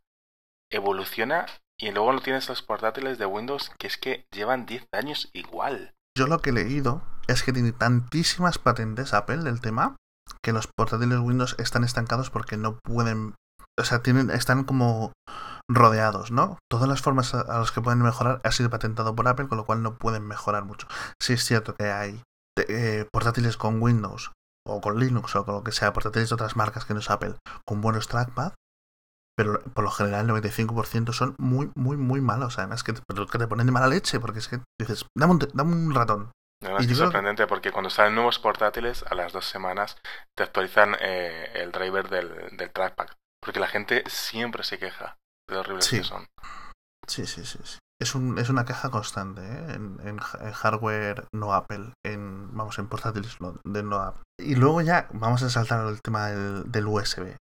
evoluciona y luego no tienes los portátiles de Windows que es que llevan 10 años igual. Yo lo que he leído es que tiene tantísimas patentes Apple del tema que los portátiles Windows están estancados porque no pueden, o sea, tienen, están como rodeados, ¿no? Todas las formas a las que pueden mejorar ha sido patentado por Apple, con lo cual no pueden mejorar mucho. Sí es cierto que hay eh, portátiles con Windows o con Linux o con lo que sea, portátiles de otras marcas que no es Apple, con buenos trackpad, pero por lo general el 95% son muy, muy, muy malos. Además que que te ponen de mala leche, porque es que dices, dame un, dame un ratón. Además, Y es creo- sorprendente porque cuando salen nuevos portátiles, a las dos semanas te actualizan eh, el driver del, del trackpad. Porque la gente siempre se queja de lo horribles Sí. que son. Sí, sí, sí. sí. Es, un, es una queja constante ¿eh? en, en ha- en hardware no Apple, en vamos, en portátiles no- de no Apple. Y luego ya vamos a saltar al tema del, del USB.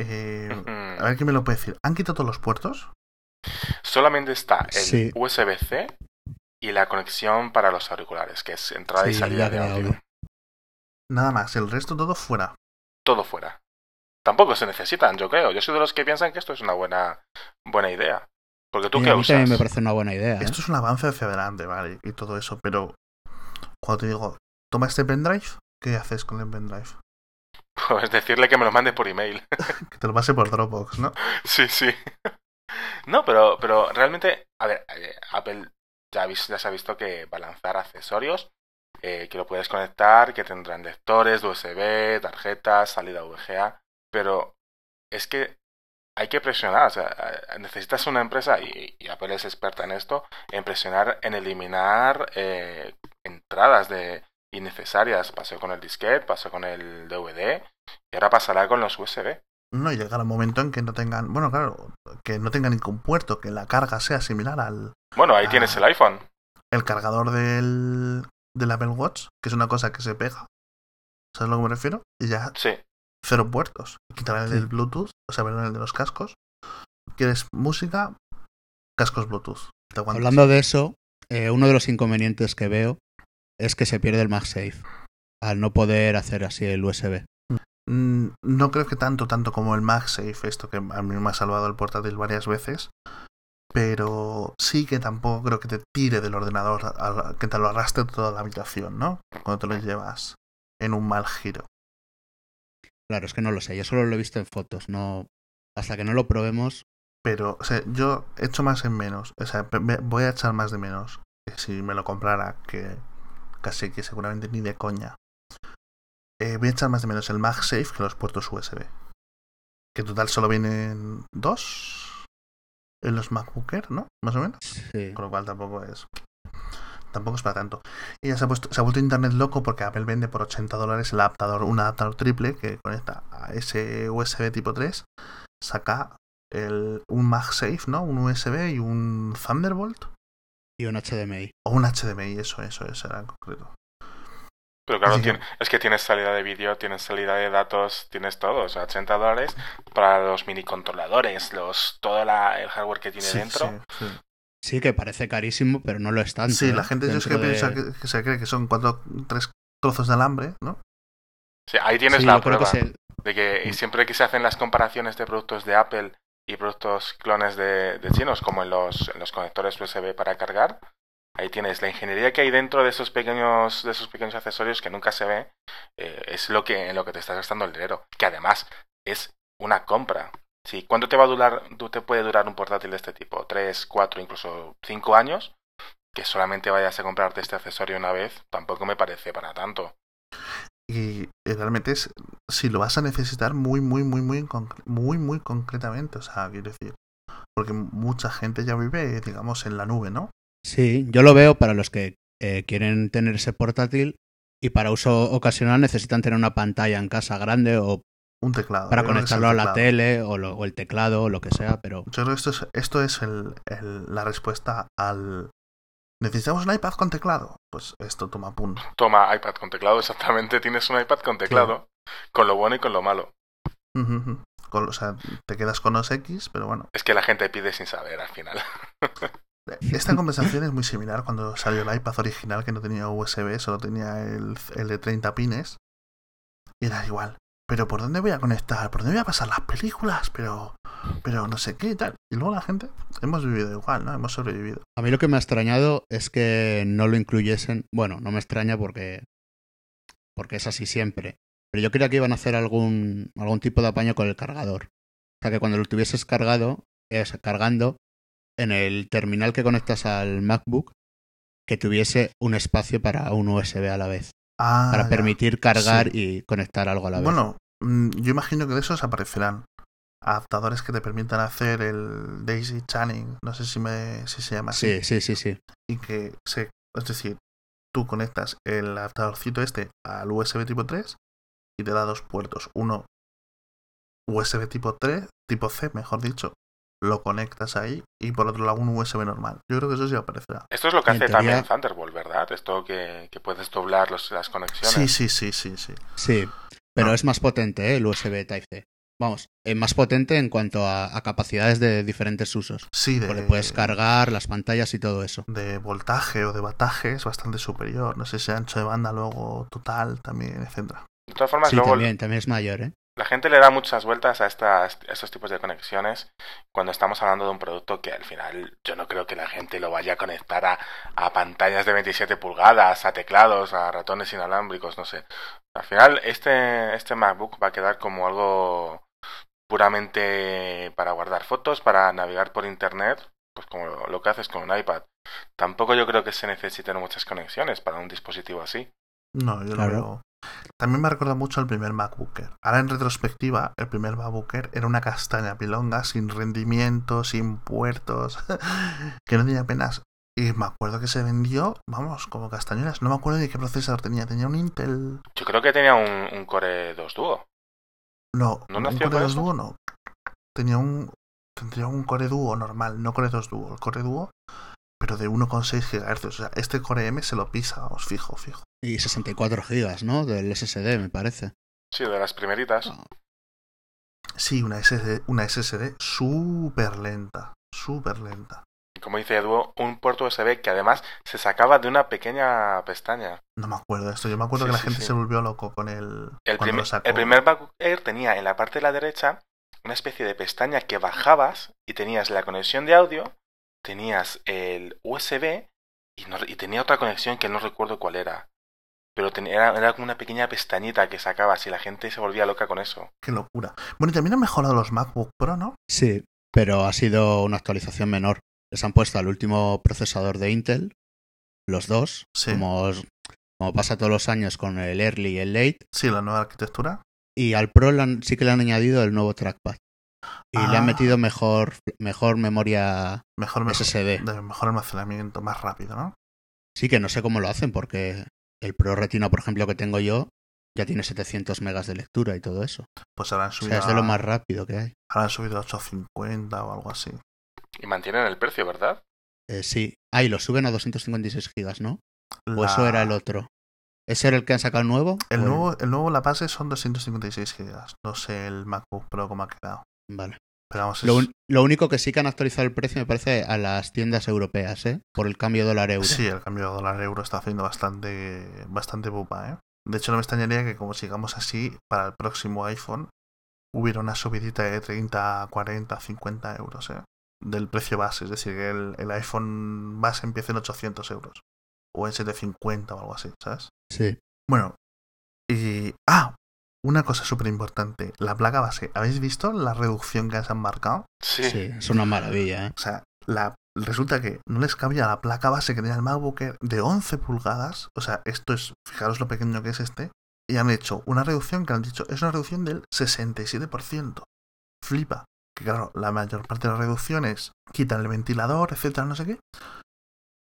Eh, a ver quién me lo puede decir. ¿Han quitado todos los puertos? Solamente está el Sí. USB-C y la conexión para los auriculares, que es entrada y salida de de audio. audio. Nada más, el resto todo fuera. Todo fuera. Tampoco se necesitan, yo creo. Yo soy de los que piensan que esto es una buena, buena idea. Porque tú qué a mí también me parece una buena idea. ¿eh? Esto es un avance hacia adelante, ¿vale? Y todo eso, pero cuando te digo, toma este pendrive, ¿qué haces con el pendrive? Pues decirle que me lo mande por email. Que te lo pase por Dropbox, ¿no? Sí, sí. No, pero, pero realmente, a ver, eh, Apple ya, habéis- ya se ha visto que va a lanzar accesorios eh, que lo puedes conectar, que tendrán lectores USB, tarjetas, salida VGA, pero es que hay que presionar, o sea, necesitas una empresa, y, y Apple es experta en esto, en presionar, en eliminar eh, entradas de innecesarias. Pasó con el disquete, pasó con el DVD, y ahora pasará con los USB. No, y llegará un momento en que no tengan, bueno, claro, que no tengan ningún puerto, que la carga sea similar al Bueno, ahí Ah. tienes el iPhone. el cargador del, del Apple Watch, que es una cosa que se pega. ¿Sabes a lo que me refiero? Y ya Sí. Cero puertos. Quitar el Sí. del Bluetooth, o sea, perdón, el de los cascos. ¿Quieres música? Cascos Bluetooth. Hablando de eso, eh, uno de los inconvenientes que veo es que se pierde el MagSafe al no poder hacer así el USB. Mm, No creo que tanto, tanto como el MagSafe, esto que a mí me ha salvado el portátil varias veces. Pero sí que tampoco creo que te tire del ordenador, que te lo arrastre toda la habitación, ¿no? Cuando te lo llevas en un mal giro. Claro, es que no lo sé, yo solo lo he visto en fotos, no hasta que no lo probemos. Pero, o sea, yo echo más en menos. O sea, voy a echar más de menos que si me lo comprara, que casi que seguramente ni de coña. Eh, voy a echar más de menos el MagSafe que los puertos USB. Que en total solo vienen dos en los MacBook Air, ¿no? Más o menos. Sí. Con lo cual tampoco es. Tampoco es para tanto. Y ya se ha, puesto, se ha vuelto internet loco porque Apple vende por 80 dólares el adaptador, un adaptador triple que conecta a ese USB tipo 3, saca el, un MagSafe, ¿no? Un USB y un Thunderbolt. Y un HDMI. O un HDMI, eso, eso, eso era en concreto. Pero claro, tiene- es que tienes salida de vídeo, tienes salida de datos, tienes todo. O sea, 80 dólares para los mini controladores, los, todo la- el hardware que tiene Sí, dentro. sí, sí. Sí, que parece carísimo, pero no lo es tanto. Sí, ¿eh? la gente yo es que de- piensa que, que se cree que son cuatro, tres trozos de alambre, ¿no? Sí, ahí tienes Sí, la prueba que se- de que Mm. siempre que se hacen las comparaciones de productos de Apple y productos clones de, de chinos, como en los, en los conectores USB para cargar, ahí tienes la ingeniería que hay dentro de esos pequeños, de esos pequeños accesorios que nunca se ve, eh, es lo que, en lo que te estás gastando el dinero. Que además es una compra. Sí, ¿Cuánto te va a durar, tú te puede durar un portátil de este tipo? ¿Tres, cuatro, incluso cinco años? Que solamente vayas a comprarte este accesorio una vez, tampoco me parece para tanto. Y eh, realmente es si lo vas a necesitar muy, muy, muy, muy, muy, muy concretamente. O sea, quiero decir. Porque mucha gente ya vive, digamos, en la nube, ¿no? Sí, yo lo veo para los que eh, quieren tener ese portátil y para uso ocasional necesitan tener una pantalla en casa grande o Un teclado. para conectarlo a la tele o, lo- o el teclado o lo que sea, pero Yo creo que esto es, esto es el- el- la respuesta al... ¿Necesitamos un iPad con teclado? Pues esto toma punto. Toma iPad con teclado, exactamente. Tienes un iPad con teclado, con lo bueno y con lo malo. Con- o sea, te quedas con los X, pero bueno. Es que la gente pide sin saber al final. Esta conversación es muy similar cuando salió el iPad original que no tenía USB, solo tenía el, el de 30 pines. Y era igual. Pero ¿por dónde voy a conectar? ¿Por dónde voy a pasar las películas? Pero, pero no sé qué y tal. Y luego la gente, hemos vivido igual, ¿no? Hemos sobrevivido. a mí lo que me ha extrañado es que no lo incluyesen. Bueno, no me extraña porque porque es así siempre. Pero yo creía que iban a hacer algún algún tipo de apaño con el cargador. O sea, que cuando lo tuvieses cargado, es cargando en el terminal que conectas al MacBook que tuviese un espacio para un USB a la vez, Ah, para ya. permitir cargar Sí. y conectar algo a la vez. Bueno, mm, yo imagino que de esos aparecerán adaptadores que te permitan hacer el Daisy Chaining, no sé si, me, si se llama así, sí, sí, sí, sí. y que se, es decir, tú conectas el adaptadorcito este al USB tipo 3 y te da dos puertos, uno USB tipo 3, tipo C, mejor dicho, lo conectas ahí y por otro lado un USB normal. Yo creo que eso sí aparecerá. Esto es lo que En hace teoría- también Thunderbolt, ¿verdad? Esto que, que puedes doblar los- las conexiones. Sí, sí, sí, sí, sí. Sí, pero No. es más potente ¿eh? el USB Type-C. Vamos, es más potente en cuanto a, a capacidades de diferentes usos. Sí, de, Porque puedes cargar las pantallas y todo eso. de voltaje o de bataje es bastante superior. No sé si ancho de banda luego total también, etcétera. De todas formas, Sí, luego también, también es mayor, ¿eh? La gente le da muchas vueltas a, estas, a estos tipos de conexiones cuando estamos hablando de un producto que al final yo no creo que la gente lo vaya a conectar a, a pantallas de 27 pulgadas, a teclados, a ratones inalámbricos, no sé. Al final este, este MacBook va a quedar como algo puramente para guardar fotos, para navegar por internet, pues como lo que haces con un iPad. Tampoco yo creo que se necesiten muchas conexiones para un dispositivo así. No, yo Claro. lo veo. También me recuerda mucho al primer MacBooker. Ahora en retrospectiva, el primer MacBooker era una castaña pilonga, sin rendimiento, sin puertos, que no tenía apenas. Y me acuerdo que se vendió, vamos, como castañuelas. No me acuerdo de qué procesador tenía. Tenía un Intel. Yo creo que tenía un, un Core 2 Duo. No, ¿No un Core con 2 eso? Duo no. Tenía un. Tendría un Core Duo normal, no Core 2 Duo. El Core Duo, pero de 1,6 GHz. O sea, este Core M se lo pisa, os fijo, fijo. Y 64 gigas, ¿no? Del SSD, me parece. Sí, de las primeritas. Ah. Sí, una SSD, una SSD súper lenta, súper lenta. Y como dice Edu, un puerto USB que además se sacaba de una pequeña pestaña. No me acuerdo de esto. Yo me acuerdo Sí, que la sí, gente sí. se volvió loco con el. El, primer- el primer MacBook Air tenía en la parte de la derecha una especie de pestaña que bajabas y tenías la conexión de audio, tenías el USB y, no- y tenía otra conexión que no recuerdo cuál era. Pero tenía, era, era como una pequeña pestañita que sacabas y la gente se volvía loca con eso. Qué locura. Bueno, y también han mejorado los MacBook Pro, ¿no? Sí, pero ha sido una actualización menor. Les han puesto al último procesador de Intel, los dos, Sí. como, pasa todos los años con el Early y el Late, Sí, la nueva arquitectura. y al Pro han- sí que le han añadido el nuevo trackpad. Y le Ah. han metido mejor, mejor memoria Mejor, mejor, SSD. de mejor almacenamiento, más rápido, ¿no? Sí que no sé cómo lo hacen, porque el Pro Retina, por ejemplo, que tengo yo, ya tiene 700 megas de lectura y todo eso. Pues ahora han O subido, sea, es de lo más rápido que hay. ahora han subido a 850 o algo así. Y mantienen el precio, ¿verdad? Eh, sí. Ah, y lo suben a 256 gigas, ¿no? O eso era el otro. ¿Ese era el que han sacado nuevo? El ¿O nuevo, el nuevo, la base son 256 GB. No sé el MacBook Pro cómo ha quedado. Vale. Vamos, Lo, es- un- lo único que sí que han actualizado el precio me parece a las tiendas europeas, ¿eh? Por el cambio dólar-euro. Sí, el cambio dólar-euro está haciendo bastante, bastante pupa, ¿eh? De hecho, no me extrañaría que como sigamos así, para el próximo iPhone hubiera una subidita de 30, 40, 50 euros, ¿eh? Del precio base, es decir, que el, el iPhone base empiece en 800 euros. O en 750 o algo así, ¿sabes? Sí. Bueno, y... Ah, una cosa súper importante. La placa base. ¿Habéis visto la reducción que se han marcado? Sí. Sí, es una maravilla, ¿eh? O sea, la, resulta que no les cabía la placa base que tenía el MacBook Air de 11 pulgadas. O sea, esto es, fijaros lo pequeño que es este. Y han hecho una reducción que han dicho, es una reducción del 67%. Flipa. Que claro, la mayor parte de las reducciones quitan el ventilador, etcétera, no sé qué.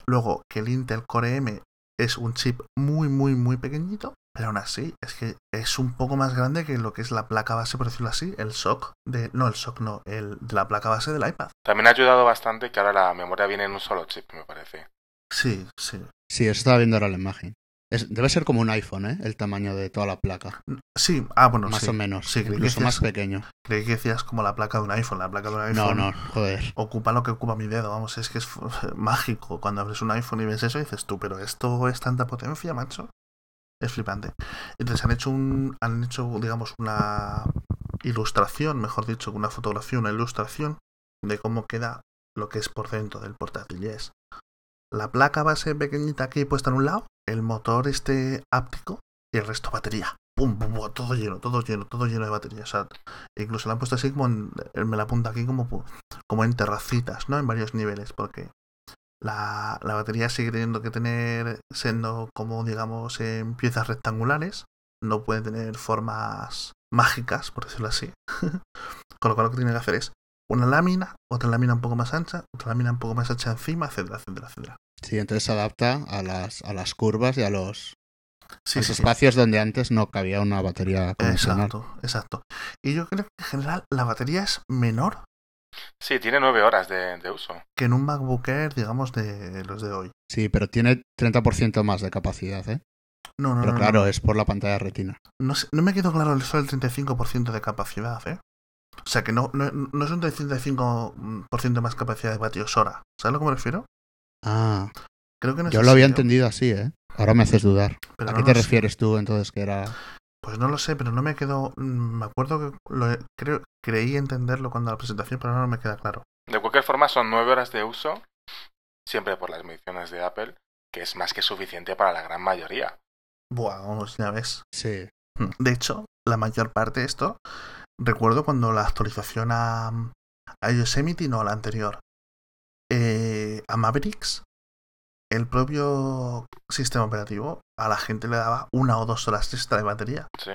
Luego, que el Intel Core M es un chip muy, muy, muy pequeñito, pero aún así es que es un poco más grande que lo que es la placa base, por decirlo así, el SOC de... No, el SOC no, el de la placa base del iPad. También ha ayudado bastante que ahora la memoria viene en un solo chip, me parece. Sí, sí. Sí, eso estaba viendo ahora la imagen. Es- debe ser como un iPhone, ¿eh? El tamaño de toda la placa. Sí, ah, bueno, más sí. o menos. Sí, creí que incluso más decías- pequeño. Creí que decías como la placa de un iPhone. La placa de un No, iPhone no, joder. ocupa lo que ocupa mi dedo. Vamos, es que es mágico. Cuando abres un iPhone y ves eso, dices tú, pero esto es tanta potencia, macho. Es flipante. Entonces han hecho un. Han hecho, digamos, una ilustración, mejor dicho, una fotografía, una ilustración de cómo queda lo que es por dentro del portátil. Y es la placa base pequeñita aquí puesta en un lado, el motor este áptico y el resto batería. Pum, pum, pum, todo lleno, todo lleno, todo lleno de batería. O incluso la han puesto así como en, me la apunta aquí como, como en terracitas, ¿no? En varios niveles, porque la, la batería sigue teniendo que tener, siendo como digamos en piezas rectangulares, no puede tener formas mágicas, por decirlo así. Con lo cual lo que tiene que hacer es una lámina, otra lámina un poco más ancha, otra lámina un poco más ancha encima, etcétera, etcétera, etcétera. Sí, entonces se adapta a las, a las curvas y a los, Sí, los sí, sí. espacios donde antes no cabía una batería convencional. Exacto, exacto. Y yo creo que en general la batería es menor Sí, tiene nueve horas de, de uso. que en un MacBook Air, digamos, de los de hoy. Sí, pero tiene 30% más de capacidad, ¿eh? No, no, Pero no, claro, no. es por la pantalla retina. No, sé- no me quedó claro el solo el 35% de capacidad, ¿eh? O sea que no, no, no es un 35% más capacidad de vatios hora. ¿Sabes a lo que me refiero? Ah, Creo que no es yo así, lo había ¿no? entendido así, ¿eh? Ahora me haces dudar. Pero ¿A no qué te refieres tú entonces que era...? Pues no lo sé, pero no me quedó. mm, Me acuerdo que lo, creo, creí entenderlo cuando la presentación, pero no me queda claro. De cualquier forma, son nueve horas de uso, siempre por las mediciones de Apple, que es más que suficiente para la gran mayoría. Buah, vamos, ya ves. Sí. De hecho, la mayor parte de esto, recuerdo cuando la actualización a, a Yosemite, no, la anterior, eh, a Mavericks, el propio sistema operativo a la gente le daba una o dos horas extra de batería. Sí.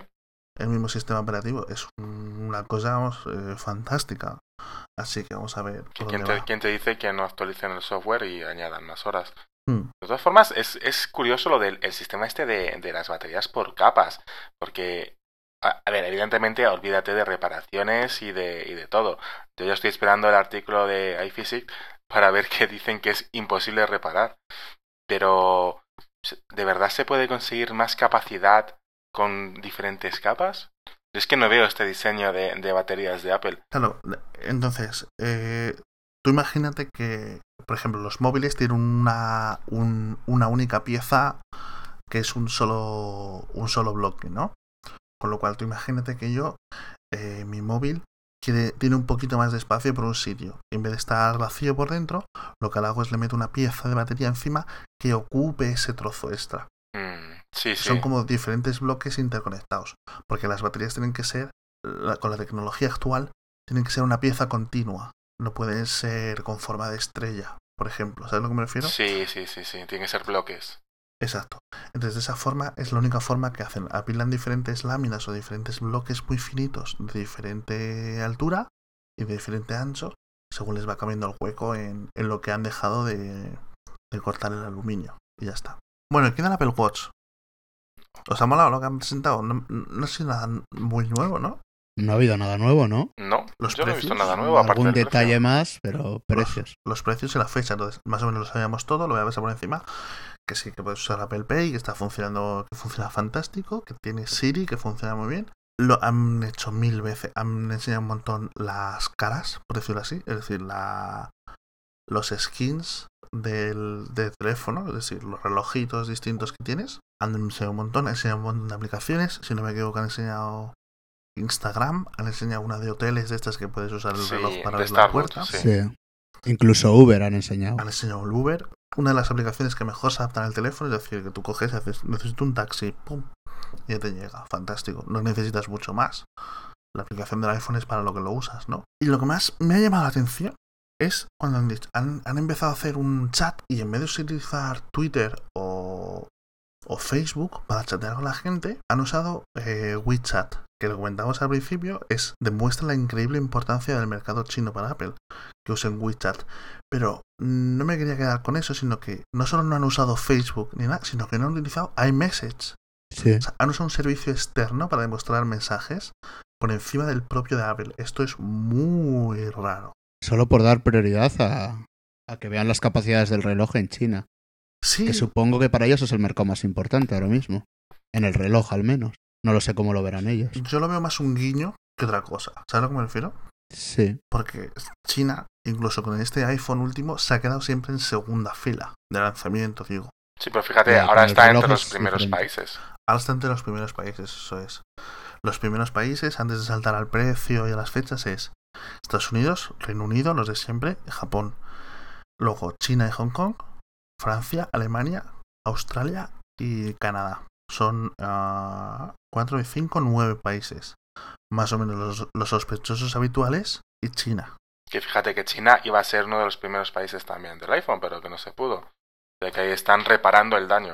El mismo sistema operativo es un- una cosa vamos, eh, fantástica. Así que vamos a ver. ¿Quién te, va. quién te dice que no actualicen el software y añadan más horas? Hmm. De todas formas, es, es curioso lo del el sistema este de, de las baterías por capas, porque, a, a ver, evidentemente, olvídate de reparaciones y de, y de todo. Yo ya estoy esperando el artículo de iPhysics para ver que dicen que es imposible reparar. Pero, ¿de verdad se puede conseguir más capacidad con diferentes capas? Es que no veo este diseño de, baterías de Apple. Claro, entonces, eh, tú imagínate que, por ejemplo, los móviles tienen una, un- una única pieza que es un solo, un solo bloque, ¿no? Con lo cual, tú imagínate que yo, eh, mi móvil, tiene un poquito más de espacio por un sitio. En vez de estar vacío por dentro, lo que hago es le meto una pieza de batería encima que ocupe ese trozo extra. Mm, sí, sí. Son como diferentes bloques interconectados. Porque las baterías tienen que ser, con la tecnología actual, tienen que ser una pieza continua. No pueden ser con forma de estrella, por ejemplo. ¿Sabes a lo que me refiero? Sí, sí, sí, sí. Tienen que ser bloques. Exacto. Entonces, de esa forma es la única forma que hacen. Apilan diferentes láminas o diferentes bloques muy finitos de diferente altura y de diferente ancho, según les va cambiando el hueco en, en lo que han dejado de, de cortar el aluminio. Y ya está. Bueno, queda el Apple Watch. ¿Os ha molado lo que han presentado? No, no ha sido nada muy nuevo, ¿no? No ha habido nada nuevo, ¿no? No, ¿Los yo no he visto precios? nada nuevo Algún del detalle precio. más, pero precios. Los precios y la fecha, entonces más o menos lo sabíamos todo, lo voy a pasar por encima. Que sí, que puedes usar Apple Pay, que está funcionando, que funciona fantástico, que tiene Siri, que funciona muy bien. Lo han hecho mil veces, han enseñado un montón las caras, por decirlo así, es decir, la, los skins del, del teléfono, es decir, los relojitos distintos que tienes. Han enseñado un montón, han enseñado un montón de aplicaciones, si no me equivoco han enseñado Instagram, han enseñado una de hoteles de estas que puedes usar el Sí, reloj para abrir la puerta. sí. Sí. Incluso Uber han enseñado. han enseñado el Uber, una de las aplicaciones que mejor se adaptan al teléfono, es decir, que tú coges y haces, necesito un taxi, pum, y ya te llega, fantástico, no necesitas mucho más. La aplicación del iPhone es para lo que lo usas, ¿no? Y lo que más me ha llamado la atención es cuando han, dicho, han, han empezado a hacer un chat y en vez de utilizar Twitter o, o Facebook para chatear con la gente han usado eh, WeChat, que lo comentamos al principio, es demuestra la increíble importancia del mercado chino para Apple, que usen WeChat. Pero no me quería quedar con eso, sino que no solo no han usado Facebook ni nada, sino que no han utilizado iMessage. Sí. O sea, han usado un servicio externo para demostrar mensajes por encima del propio de Apple. Esto es muy raro. Solo por dar prioridad a, a que vean las capacidades del reloj en China. Sí, Que supongo que para ellos es el mercado más importante ahora mismo. En el reloj, al menos. No lo sé cómo lo verán ellos. yo lo veo más un guiño que otra cosa. ¿Sabes a lo que me refiero? Sí. Porque China, incluso con este iPhone último, se ha quedado siempre en segunda fila de lanzamiento, digo. Sí, pero fíjate, ahora está entre los es primeros diferente. países. Ahora está entre los primeros países, eso es. Los primeros países, antes de saltar al precio y a las fechas, es Estados Unidos, Reino Unido, los de siempre, y Japón. Luego China y Hong Kong, Francia, Alemania, Australia y Canadá. Son ah, cuatro y cinco, nueve países. Más o menos los, los sospechosos habituales y China. Que fíjate que China iba a ser uno de los primeros países también del iPhone, pero que no se pudo. De que ahí están reparando el daño.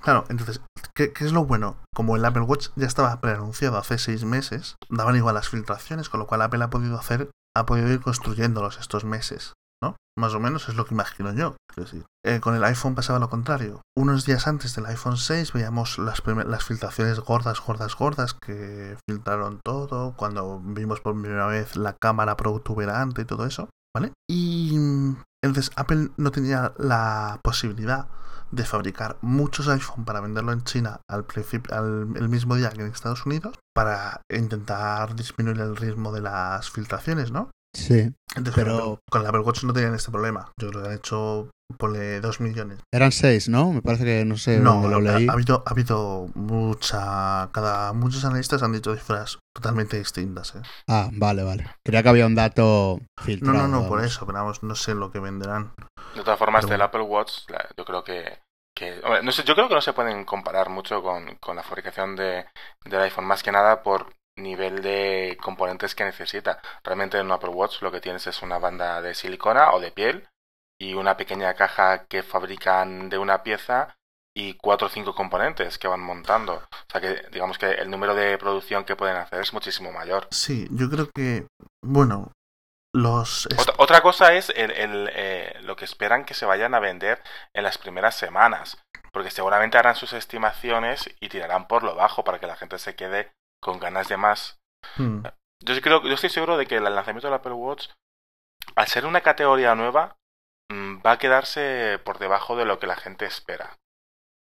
Claro, entonces, ¿qué, qué es lo bueno? Como el Apple Watch ya estaba preanunciado hace seis meses, daban igual las filtraciones, con lo cual Apple ha podido hacer, ha podido ir construyéndolos estos meses, ¿no? Más o menos es lo que imagino yo. decir. Eh, con el iPhone pasaba lo contrario. Unos días antes del iPhone 6 veíamos las, las filtraciones gordas, gordas, gordas que filtraron todo, cuando vimos por primera vez la cámara protuberante y todo eso, ¿vale? Y mm, entonces Apple no tenía la posibilidad de fabricar muchos iPhone para venderlo en China al, al el mismo día que en Estados Unidos para intentar disminuir el ritmo de las filtraciones, ¿no? Sí. Entonces, Pero- con, el Apple Watch no tenían este problema. Yo creo que han hecho ponle 2 millones. Eran seis, ¿no? Me parece que no sé No, lo ha, leí. ha habido, ha habido mucha. Cada, muchos analistas han dicho cifras totalmente distintas. ¿eh? Ah, vale, vale. Creía que había un dato No, filtrado. no, no, por vamos. eso, pero vamos, no sé lo que venderán. De todas formas, Pero del. Apple Watch, la- yo creo que, que hombre, no sé, yo creo que no se pueden comparar mucho con, con la fabricación de, del iPhone, más que nada por nivel de componentes que necesita. Realmente en un Apple Watch lo que tienes es una banda de silicona o de piel y una pequeña caja que fabrican de una pieza y cuatro o cinco componentes que van montando. O sea que digamos que el número de producción que pueden hacer es muchísimo mayor. Sí, yo creo que. Bueno, los. Otra, otra cosa es el, el, eh, lo que esperan que se vayan a vender en las primeras semanas, porque seguramente harán sus estimaciones y tirarán por lo bajo para que la gente se quede con ganas de más. Hmm. Yo creo, yo estoy seguro de que el lanzamiento del Apple Watch, al ser una categoría nueva, mm, va a quedarse por debajo de lo que la gente espera.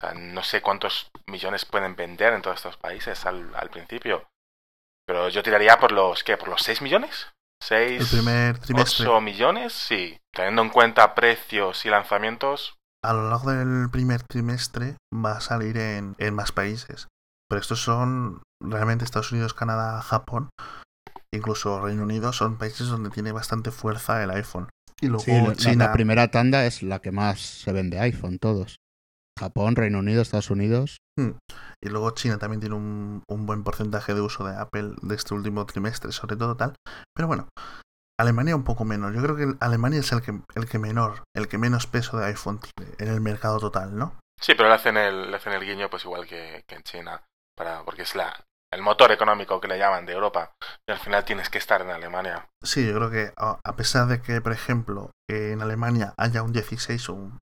O sea, no sé cuántos millones pueden vender en todos estos países al, al principio, pero yo tiraría por los, ¿qué? ¿Por los 6 millones? El ¿6? primer trimestre. 8 millones, sí. Teniendo en cuenta precios y lanzamientos, A lo largo del primer trimestre va a salir en, en más países. Pero estos son realmente Estados Unidos, Canadá, Japón, incluso Reino Unido, son países donde tiene bastante fuerza el iPhone. Y luego Sí, la, China. la primera tanda es la que más se vende iPhone, todos. Japón, Reino Unido, Estados Unidos. Y luego China también tiene un, un buen porcentaje de uso de Apple de este último trimestre, sobre todo tal. Pero bueno, Alemania un poco menos. Yo creo que Alemania es el que, el que menor, el que menos peso de iPhone tiene en el mercado total, ¿no? sí, pero le hacen el, le hacen el guiño pues igual que, que en China, para, porque es la, el motor económico que le llaman de Europa, y al final tienes que estar en Alemania. Sí, yo creo que a pesar de que, por ejemplo, en Alemania haya un 16 o un,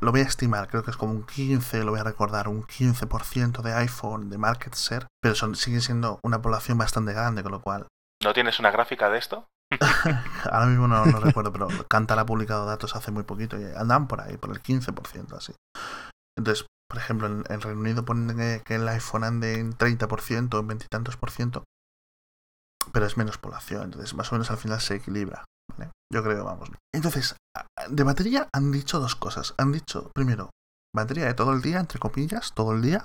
lo, voy a estimar, creo que es como un 15, lo voy a recordar, un 15% de iPhone de market share, pero son, sigue siendo una población bastante grande, con lo cual ¿No tienes una gráfica de esto? Ahora mismo no, no recuerdo, pero Cantar ha publicado datos hace muy poquito y andan por ahí, por el 15%, así. Entonces, por ejemplo, en el Reino Unido ponen que, que el iPhone ande en 30%, en veintitantos por ciento, pero es menos población, entonces más o menos al final se equilibra, ¿vale? Yo creo, vamos. Entonces, de batería han dicho dos cosas. Han dicho, primero, batería de todo el día, entre comillas, todo el día,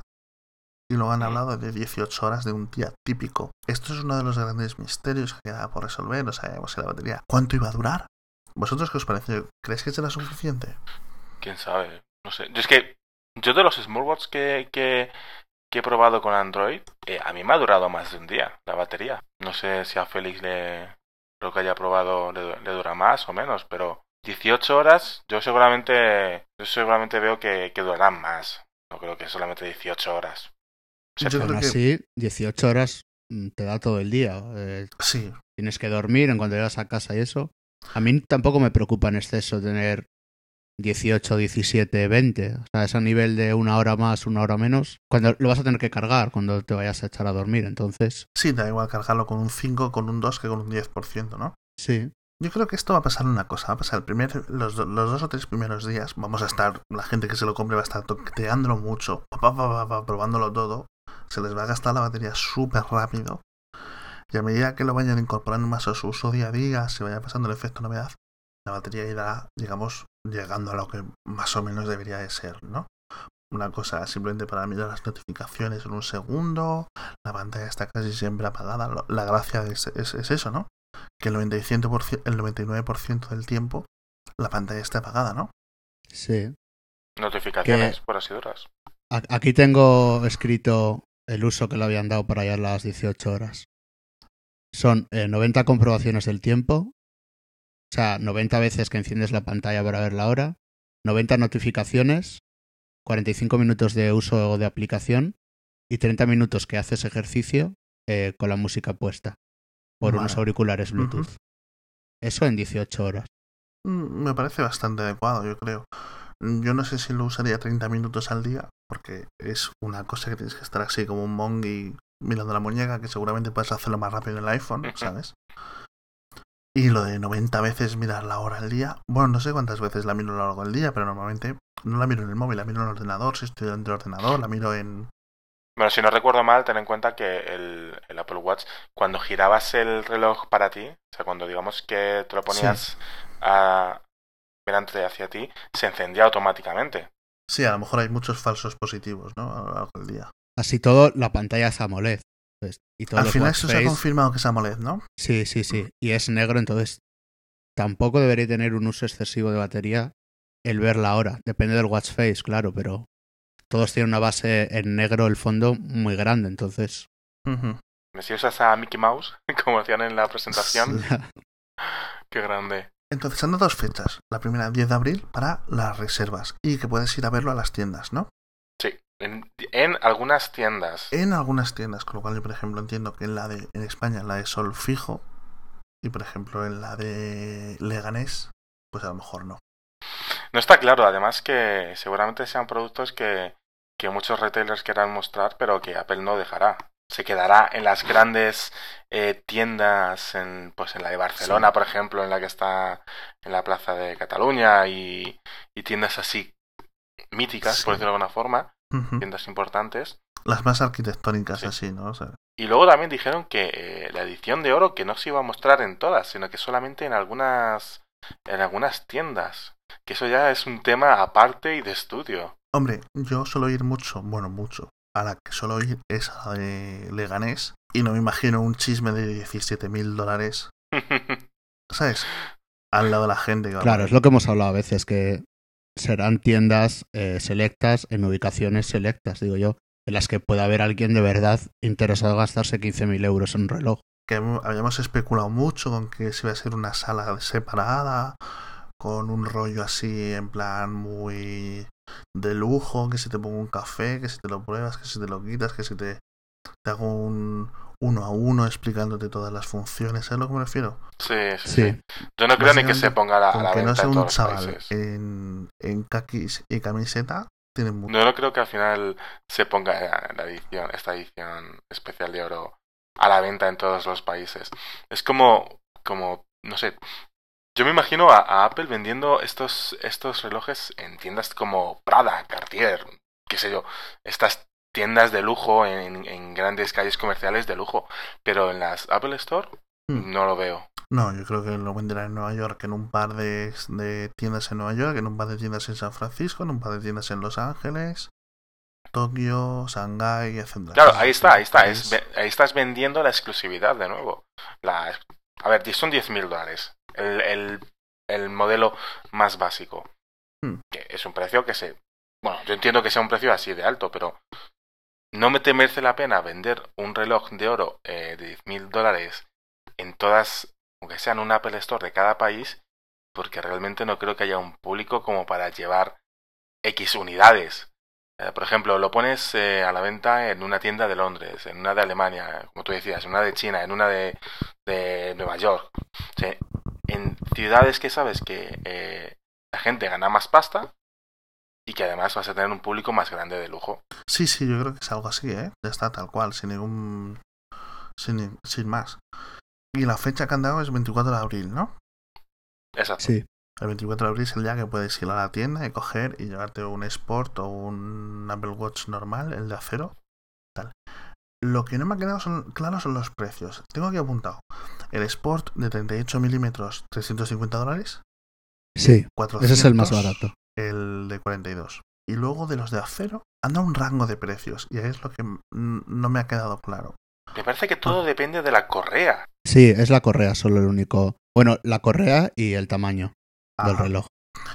y luego han hablado de 18 horas de un día típico. Esto es uno de los grandes misterios que queda por resolver. No sabemos si la batería. ¿Cuánto iba a durar? ¿Vosotros qué os parece? ¿Creéis que será suficiente? quién sabe, no sé. Yo es que yo de los smartwatches que, que, que he probado con Android, eh, a mí me ha durado más de un día la batería. No sé si a Félix le lo que haya probado le, le dura más o menos, pero 18 horas yo seguramente yo seguramente veo que, que durarán más. No creo que solamente 18 horas. Yo Aún creo que así, 18 horas mm, te da todo el día. Eh, sí. tienes que dormir en cuanto llegas a casa y eso. A mí tampoco me preocupa en exceso tener 18, 17, 20. O sea, es a nivel de una hora más, una hora menos. Cuando lo vas a tener que cargar cuando te vayas a echar a dormir. Entonces, Sí, da igual cargarlo con un 5, con un 2 que con un 10%, ¿no? sí. Yo creo que esto va a pasar una cosa, va a pasar el primer, los, los dos o tres primeros días, vamos a estar, la gente que se lo compre va a estar toqueteándolo mucho, pa, probándolo todo, se les va a gastar la batería súper rápido, y a medida que lo vayan incorporando más a su uso día a día, se vaya pasando el efecto novedad, la batería irá, digamos, llegando a lo que más o menos debería de ser, ¿no? Una cosa simplemente para mirar las notificaciones en un segundo, la pantalla está casi siempre apagada, la gracia es, es- es eso, ¿no? que el 95%, el 99% del tiempo la pantalla está apagada, ¿no? Sí. Notificaciones, por así duras. Aquí tengo escrito el uso que le habían dado para allá las 18 horas. Son eh, 90 comprobaciones del tiempo, o sea, 90 veces que enciendes la pantalla para ver la hora, 90 notificaciones, 45 minutos de uso de aplicación y 30 minutos que haces ejercicio eh, con la música puesta por unos auriculares Bluetooth. Eso en 18 horas. Mm, Me parece bastante adecuado, yo creo. Yo no sé si lo usaría 30 minutos al día, porque es una cosa que tienes que estar así como un mongi mirando la muñeca, que seguramente puedes hacerlo más rápido en el iPhone. ¿sabes? Y lo de 90 veces mirar la hora al día, bueno, no sé cuántas veces la miro a lo largo del día, pero normalmente no la miro en el móvil, la miro en el ordenador, si estoy dentro del ordenador, la miro en... Bueno, si no recuerdo mal, ten en cuenta que el, el Apple Watch, cuando girabas el reloj para ti, o sea, cuando digamos que te lo ponías a, mirándote hacia ti, se encendía automáticamente. Sí, a lo mejor hay muchos falsos positivos, ¿no? A lo largo del día. Así todo, la pantalla es AMOLED. Y todos Al los final eso se ha confirmado que es AMOLED, ¿no? Sí, sí, sí. Y es negro, entonces tampoco debería tener un uso excesivo de batería el ver la hora. Depende del watch face, claro, pero todos tienen una base en negro el fondo muy grande, entonces Ujú. Si usas a Mickey Mouse, como decían en la presentación, qué grande. Entonces han dado dos fechas. La primera, 10 de abril, para las reservas. Y que puedes ir a verlo a las tiendas, ¿no? En, en algunas tiendas. En algunas tiendas, con lo cual yo, por ejemplo, entiendo que en la de en España, en la de Sol Fijo, y por ejemplo en la de Leganés, pues a lo mejor no. No está claro, además que seguramente sean productos que, que muchos retailers quieran mostrar, pero que Apple no dejará. Se quedará en las grandes eh, tiendas, en, pues en la de Barcelona, Sí. por ejemplo, en la que está en la Plaza de Cataluña, y, y tiendas así míticas, Sí. por decirlo de alguna forma, Tiendas importantes. Las más arquitectónicas Sí. así, ¿no? O sea, Y luego también dijeron que eh, la edición de oro que no se iba a mostrar en todas, sino que solamente en algunas en algunas tiendas. Que eso ya es un tema aparte y de estudio. hombre, yo suelo ir mucho, bueno, mucho. A la que suelo ir es a de Leganés. Y no me imagino un chisme de 17 mil dólares, ¿sabes? Al lado de la gente claro, es lo que hemos hablado a veces, que serán tiendas eh, selectas en ubicaciones selectas, digo yo, en las que pueda haber alguien de verdad interesado en gastarse 15.000 euros en un reloj. que habíamos especulado mucho con que se iba a ser una sala separada, con un rollo así en plan muy de lujo, que si te pongo un café, que si te lo pruebas, que si te lo quitas, que si te, te hago un uno a uno explicándote todas las funciones, ¿sabes a lo que me refiero? Sí, sí, Sí. sí. Yo no creo ni que se ponga a la, a la que no venta sea en un todos los chaval países. en, en caquis y camiseta, tiene mucho. No, no creo que al final se ponga la la edición, esta edición especial de oro a la venta en todos los países. Es como, como, no sé. Yo me imagino a, a Apple vendiendo estos, estos relojes en tiendas como Prada, Cartier, qué sé yo, estas tiendas de lujo en, en grandes calles comerciales de lujo. Pero en las Apple Store Hmm. no lo veo. No, yo creo que lo venderá en Nueva York, en un par de, de tiendas en Nueva York, en un par de tiendas en San Francisco, en un par de tiendas en Los Ángeles, Tokio, Shanghái, etc. Claro, ahí está, ahí está. Es, ve- ahí estás vendiendo la exclusividad de nuevo. La, a ver, son 10 mil dólares. El, el, el modelo más básico. Hmm. Que es un precio que se... Bueno, yo entiendo que sea un precio así de alto, pero no me te merece la pena vender un reloj de oro eh, de 10 mil dólares en todas, aunque sean un Apple Store de cada país, porque realmente no creo que haya un público como para llevar X unidades. Eh, por ejemplo, lo pones eh, a la venta en una tienda de Londres, en una de Alemania, como tú decías, en una de China, en una de, de Nueva York. En ciudades que sabes que eh, la gente gana más pasta y que además vas a tener un público más grande de lujo. Sí, sí, yo creo que es algo así, ¿eh? Ya está tal cual, sin ningún... sin, sin más. Y la fecha que han dado es 24 de abril, ¿no? Exacto. Sí. El 24 de abril es el día que puedes ir a la tienda y coger y llevarte un Sport o un Apple Watch normal, el de acero. Tal. Lo que no me ha quedado son, claro son los precios. Tengo aquí apuntado. El Sport de 38 milímetros, 350 dólares. Sí, 400, ese es el más barato. El de 42. Y luego de los de acero, anda un rango de precios. Y ahí es lo que no me ha quedado claro. Me parece que todo depende de la correa. Sí, es la correa solo el único. Bueno, la correa y el tamaño del reloj.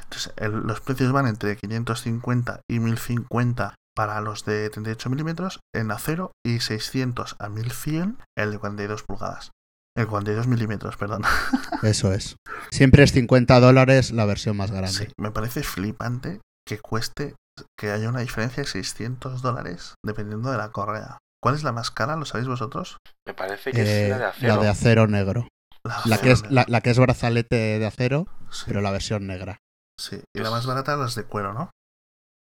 Entonces, el- los precios van entre 550 y 1050 para los de 38 milímetros en acero y 600 a 1100 el de 42 pulgadas. El 42 milímetros, perdón. Eso es. Siempre es 50 dólares la versión más grande. Sí, me parece flipante que cueste, que haya una diferencia de 600 dólares dependiendo de la correa. ¿Cuál es la más cara? ¿Lo sabéis vosotros? Me parece que Eh, es la de acero. la de acero negro. La acero que, es, la, la que es brazalete de acero, Sí, pero la versión negra. sí. Y la más barata las de cuero, ¿no?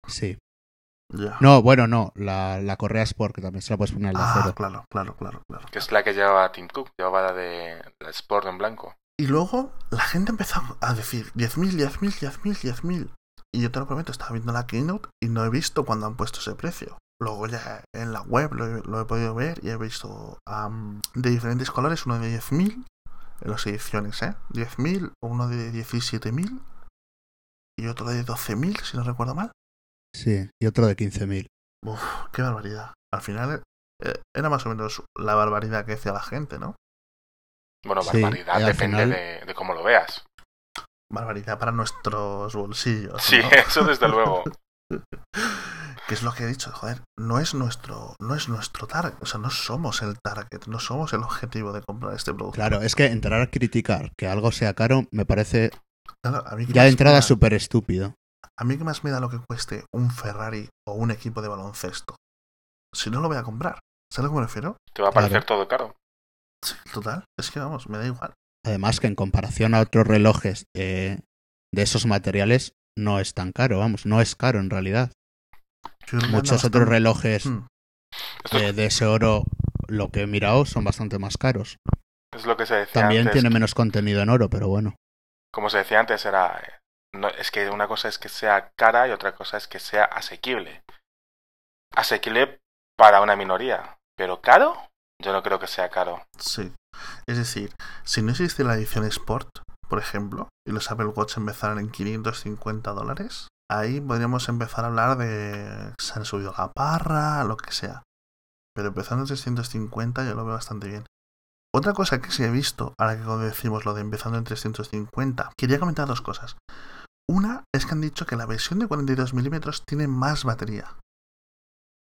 Sí. Ya. No, bueno, no. La, la correa Sport, que también se la puedes poner al de ah, acero. claro, claro, claro, claro. Que es la que llevaba Tim Cook, llevaba la de la Sport en blanco. Y luego la gente empezó a decir 10.000, 10.000, 10.000, 10.000. Y yo te lo prometo, estaba viendo la keynote y no he visto cuando han puesto ese precio. Luego ya en la web lo, he- lo he podido ver y he visto am, de diferentes colores, uno de 10.000 en las ediciones, ¿eh? 10.000, uno de 17.000 y otro de 12.000, si no recuerdo mal. Sí, y otro de 15.000. Uf, qué barbaridad. Al final eh, era más o menos la barbaridad que decía la gente, ¿no? Bueno, barbaridad, al depende final- de, de cómo lo veas. Barbaridad para nuestros bolsillos. Sí, ¿no? eso desde luego. que es lo que he dicho, joder, no es nuestro, no es nuestro target, o sea, no somos el target, no somos el objetivo de comprar este producto. Claro, es que entrar a criticar que algo sea caro me parece Claro, a mí que ya de entrada da- súper estúpido. A mí que más me da lo que cueste un Ferrari o un equipo de baloncesto. Si no lo voy a comprar. ¿Sabes a lo que me refiero? Te va a parecer todo caro. Sí, total. Es que vamos, me da igual. Además que en comparación a otros relojes eh, de esos materiales no es tan caro, vamos, no es caro en realidad. Muchos otros bastante- relojes Hmm, eh, de ese oro, lo que he mirado, son bastante más caros. es lo que se decía También antes. tiene menos contenido en oro, pero bueno. Como se decía antes, era. No, es que una cosa es que sea cara y otra cosa es que sea asequible. Asequible para una minoría. Pero caro, yo no creo que sea caro. Sí. Es decir, si no existe la edición Sport, por ejemplo, y los Apple Watch empezaran en 550 dólares, ahí podríamos empezar a hablar de se han subido la parra, lo que sea. Pero empezando en 350 yo lo veo bastante bien. Otra cosa que sí he visto, ahora que decimos lo de empezando en 350, quería comentar dos cosas. Es que han dicho que la versión de 42 milímetros tiene más batería.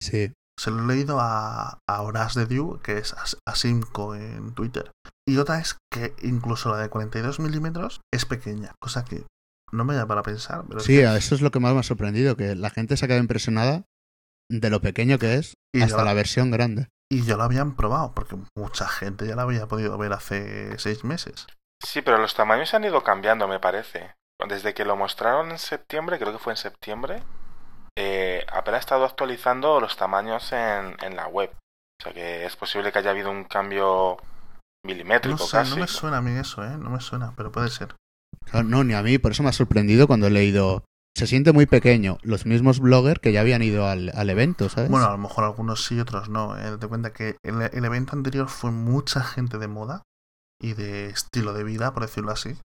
Sí, Se lo he leído a, a Horas de Dew, que es As- Asimco en Twitter. Y otra es que incluso la de 42 milímetros es pequeña, cosa que no me da para pensar. Pero es sí, que- eso es lo que más me ha sorprendido, que la gente se ha quedado impresionada de lo pequeño que es y, hasta la versión grande. y ya lo habían probado, porque mucha gente ya la había podido ver hace seis meses. Sí, pero los tamaños han ido cambiando, me parece. Desde que lo mostraron en septiembre, creo que fue en septiembre, eh, Apple ha estado actualizando los tamaños en, en la web. O sea que es posible que haya habido un cambio No milimétrico sé, casi. no me suena a mí eso, ¿eh? No me suena, pero puede ser. Claro, no, ni a mí, por eso me ha sorprendido cuando he leído. Se siente muy pequeño. Los mismos bloggers que ya habían ido al, al evento, ¿sabes? Bueno, a lo mejor algunos sí, otros no. ¿eh? Date cuenta que el, el evento anterior fue mucha gente de moda y de estilo de vida, por decirlo así.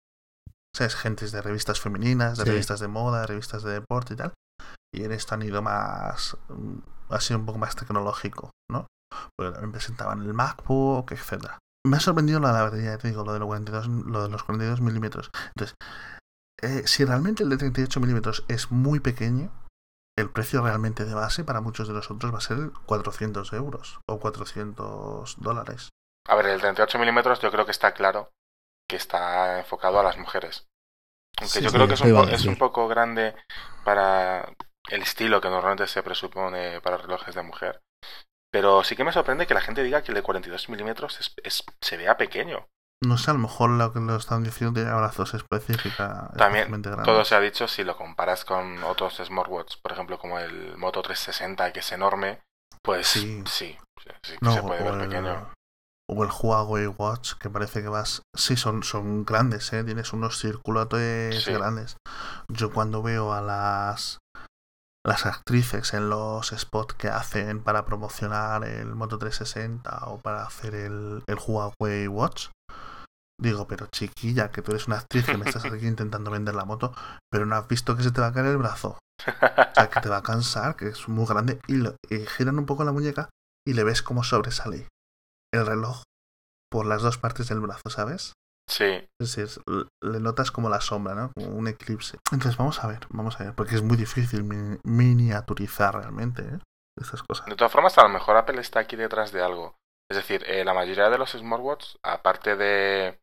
O sea, es gentes de revistas femeninas, de Sí. revistas de moda, de revistas de deporte y tal. Y en esto han ido más. mm, Ha sido un poco más tecnológico, ¿no? Porque también presentaban el MacBook, etcétera. Me ha sorprendido la, la batería, ya te digo, lo de, los 42, lo de los 42 milímetros. Entonces, eh, si realmente el de 38 milímetros es muy pequeño, el precio realmente de base para muchos de nosotros va a ser 400 euros o 400 dólares. A ver, el 38 milímetros yo creo que está claro que está enfocado a las mujeres. Aunque Sí, yo creo que es un, es un poco grande para el estilo que normalmente se presupone para relojes de mujer. Pero sí que me sorprende que la gente diga que el de 42 milímetros es, es- se vea pequeño. No sé, a lo mejor lo que lo están diciendo tiene brazos específica. También todo se ha dicho si lo comparas con otros smartwatch, por ejemplo como el Moto 360 que es enorme, pues sí, Sí. sí, sí No, se puede ver el, pequeño. O el Huawei Watch, que parece que vas. Sí, son, son grandes, ¿eh? Tienes unos circulotes Sí. grandes. Yo cuando veo a las. Las actrices en los spots que hacen para promocionar el Moto 360 o para hacer el, el Huawei Watch, digo, pero chiquilla, que tú eres una actriz que me estás aquí intentando vender la moto, pero no has visto que se te va a caer el brazo. O sea, que te va a cansar, que es muy grande. Y, lo- y giran un poco la muñeca y le ves cómo sobresale el reloj por las dos partes del brazo, ¿sabes? Sí, Es decir, le notas como la sombra, ¿no? Como un eclipse. Entonces vamos a ver, vamos a ver, porque es muy difícil mi- miniaturizar realmente, ¿eh? Estas cosas. De todas formas, a lo mejor Apple está aquí detrás de algo. Es decir, eh, la mayoría de los smartwatch, aparte de,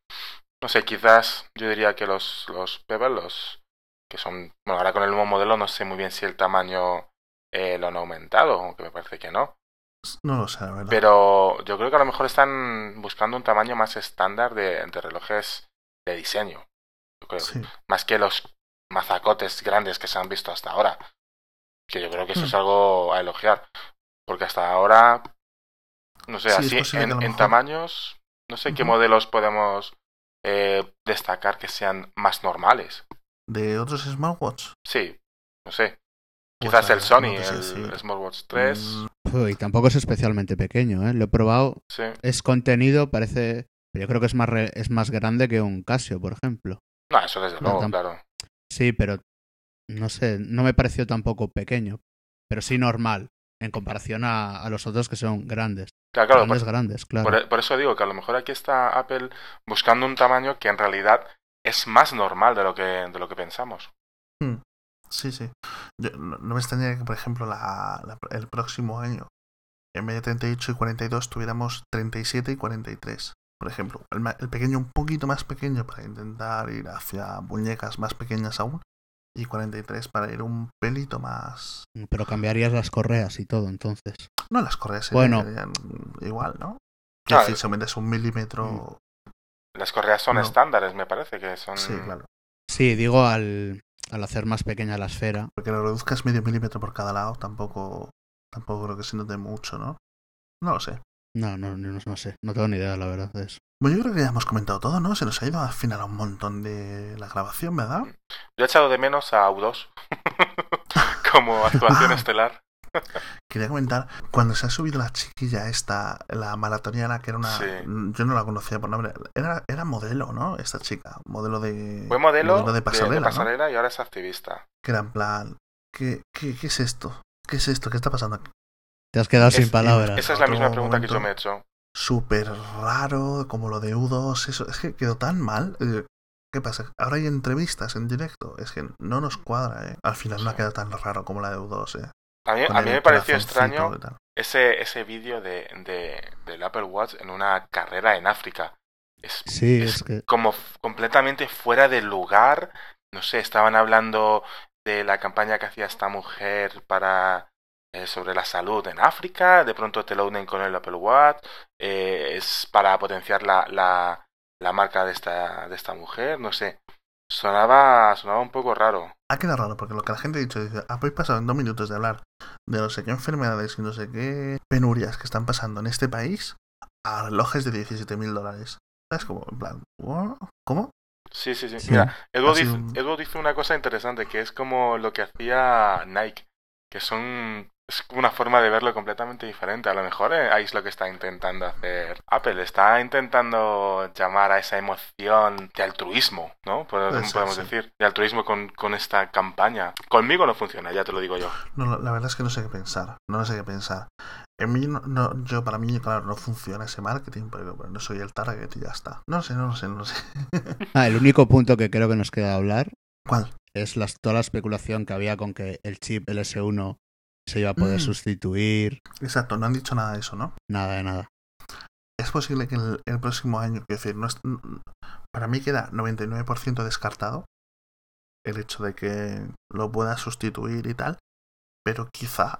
no sé, quizás yo diría que los, los Pebble, los que son, bueno, ahora con el nuevo modelo no sé muy bien si el tamaño eh, lo han aumentado, aunque me parece que no. No lo sé, la verdad. Pero yo creo que a lo mejor están buscando un tamaño más estándar de, de relojes de diseño. Yo creo. Sí. Más que los mazacotes grandes que se han visto hasta ahora. Que yo creo que eso Hmm. es algo a elogiar. Porque hasta ahora, no sé, Sí, así en, tamaños, no sé qué modelos podemos eh, destacar que sean más normales. ¿De otros smartwatch? Sí, no sé. Pues Quizás el Sony, no te sé el. Smartwatch 3. Uy, tampoco es especialmente pequeño, ¿eh? Lo he probado. Sí. Es contenido, parece. Pero yo creo que es más, re- es más grande que un Casio, por ejemplo. No, eso desde No, luego, tam- claro. Sí, pero no sé, no me pareció tampoco pequeño. Pero sí normal, en comparación a, a los otros que son grandes. Claro, claro, grandes, grandes, claro. Por, e- por eso digo que a lo mejor aquí está Apple buscando un tamaño que en realidad es más normal de lo que, de lo que pensamos. Hmm. Sí, sí. Yo, no, no me extrañaría que, por ejemplo, la, la- el próximo año, en vez de 38 y 42, tuviéramos 37 y 43. Por ejemplo, el, ma- el pequeño un poquito más pequeño para intentar ir hacia muñecas más pequeñas aún. Y 43 para ir un pelito más. Pero cambiarías las correas y todo, entonces. No, las correas Bueno. serían igual, ¿no? Decir, si aumentas un milímetro. Mm. Las correas son No. estándares, me parece que son... Sí, claro. Sí, digo al, al hacer más pequeña la esfera. Porque lo reduzcas medio milímetro por cada lado, tampoco. Tampoco creo que se note mucho, ¿no? No lo sé. No, no, no, no sé, no tengo ni idea, la verdad, de eso. Bueno, yo creo que ya hemos comentado todo, ¿no? Se nos ha ido al final a un montón de la grabación, ¿verdad? Yo he echado de menos a U2 como actuación Ah. estelar. Quería comentar, cuando se ha subido la chiquilla esta, la maratoniana, que era una... Sí. Yo no la conocía por nombre. Era, era modelo, ¿no? Esta chica. Modelo de... Fue modelo, de de, pasarela, de ¿no? pasarela y ahora es activista. Que era en plan... ¿qué, qué, qué es esto? ¿Qué es esto? ¿Qué está pasando aquí? Te has quedado Es- sin palabras. Esa es la misma pregunta que yo me he hecho. Súper raro, como lo de U2, eso. Es que quedó tan mal. Eh, ¿Qué pasa? Ahora hay entrevistas en directo. Es que no nos cuadra, ¿eh? Al final no ha quedado tan raro como la de U2, ¿eh? A mí, a mí me pareció extraño ese, ese vídeo de, de, del Apple Watch en una carrera en África. Es, Sí, es es que. como completamente fuera del lugar. No sé, estaban hablando de la campaña que hacía esta mujer para eh, sobre la salud en África. De pronto te lo unen con el Apple Watch. eh, es para potenciar la, la, la marca de esta, de esta mujer. No sé. Sonaba, sonaba un poco raro. Ha quedado raro porque lo que la gente ha dicho dice, habéis pasado en dos minutos de hablar de no sé qué enfermedades y no sé qué penurias que están pasando en este país a relojes de 17 mil dólares. ¿Sabes? Como, en plan, ¿what? ¿cómo? Sí, sí, sí. Sí. Mira, Ha dice, un- Edu dice una cosa interesante, que es como lo que hacía Nike, que son es una forma de verlo completamente diferente. A lo mejor eh, ahí es lo que está intentando hacer Apple. Está intentando llamar a esa emoción de altruismo, ¿no? Podemos, ser, podemos decir, de altruismo con, con esta campaña. Conmigo no funciona, ya te lo digo yo. No, la- verdad es que no sé qué pensar. No sé qué pensar. En mí, no, no- yo, para mí, claro, no funciona ese marketing, pero, pero no soy el target y ya está. No sé, no lo sé, no lo sé. Ah, el único punto que creo que nos queda hablar ¿Cuál? es las, toda la especulación que había con que el chip LS1 se iba a poder Mm. sustituir. Exacto, no han dicho nada de eso, ¿no? Nada de nada. Es posible que el, el próximo año, quiero decir, no es- para mí queda 99% descartado el hecho de que lo pueda sustituir y tal, pero quizá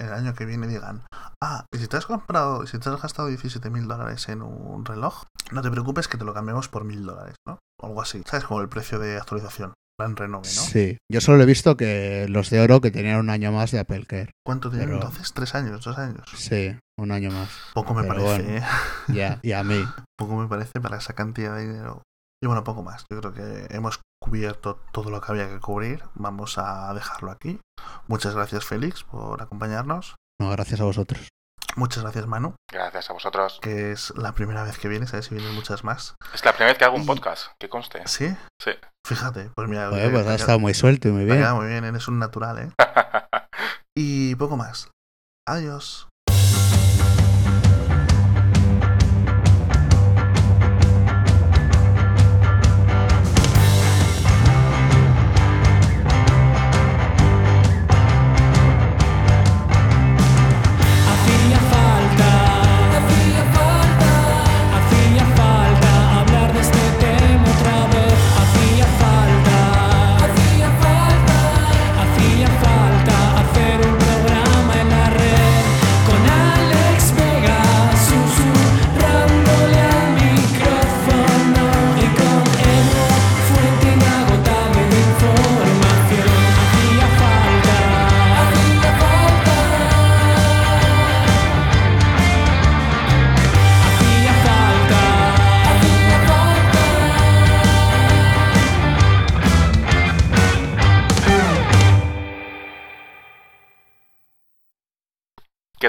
el año que viene digan, ah, y si te has comprado, si te has gastado 17 mil dólares en un reloj, no te preocupes que te lo cambiamos por mil dólares, ¿no? O algo así, ¿sabes? Como el precio de actualización, plan renove, ¿no? Sí, yo solo he visto que los de oro que tenían un año más de Apple Care. ¿Cuánto Pero- entonces? ¿Tres años? ¿Dos años? Sí, un año más. Poco me Pero parece, bueno. ¿eh? Ya, y a mí. Poco me parece para esa cantidad de dinero. Y bueno, poco más. Yo creo que hemos cubierto todo lo que había que cubrir. Vamos a dejarlo aquí. Muchas gracias, Félix, por acompañarnos. No, gracias a vosotros. Muchas gracias, Manu, Gracias a vosotros. que es la primera vez que vienes. A ver si vienen muchas más. Es la primera vez que hago un Y- podcast, que conste. ¿Sí? Sí. Fíjate, pues mira, eh, pues ha estado muy suelto y muy bien. muy bien, eres un natural, ¿eh? Y poco más. Adiós.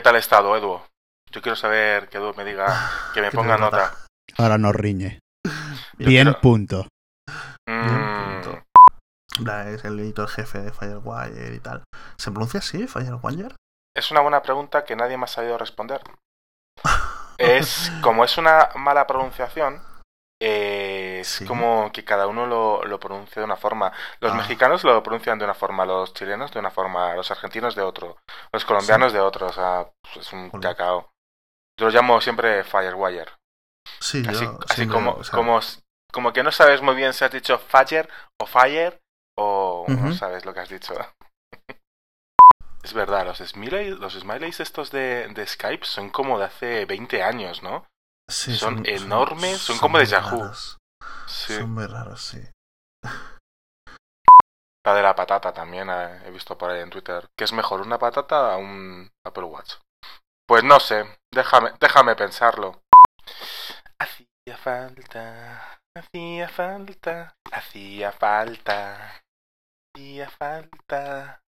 Tal estado, Edu? Yo quiero saber que Edu me diga, que me ponga nota. Ahora nos riñe. Yo Bien, quiero- punto. Mm, Bien, punto. Es el editor jefe de Firewire y tal. ¿Se pronuncia así, Firewire? es una buena pregunta que nadie me ha sabido responder. Es como es una mala pronunciación, eh, es Sí. como que cada uno lo, lo pronuncia de una forma. Los Ah. mexicanos lo pronuncian de una forma, los chilenos de una forma, los argentinos de otro, los colombianos de otro. O sea, es un cacao. Yo lo llamo siempre Firewire. Sí, yo Así, así como, o sea, como, como que no sabes muy bien si has dicho Fire o Fire o no sabes lo que has dicho. Es verdad, los smileys, los smileys estos de, de Skype son como de hace 20 años, ¿no? Sí, son enormes, son como de Yahoo. raros, Sí. Son muy raros, sí. La de la patata también eh, he visto por ahí en Twitter. ¿Qué es mejor, una patata o un Apple Watch? Pues no sé, déjame, déjame pensarlo. Hacía falta, hacía falta, hacía falta, hacía falta.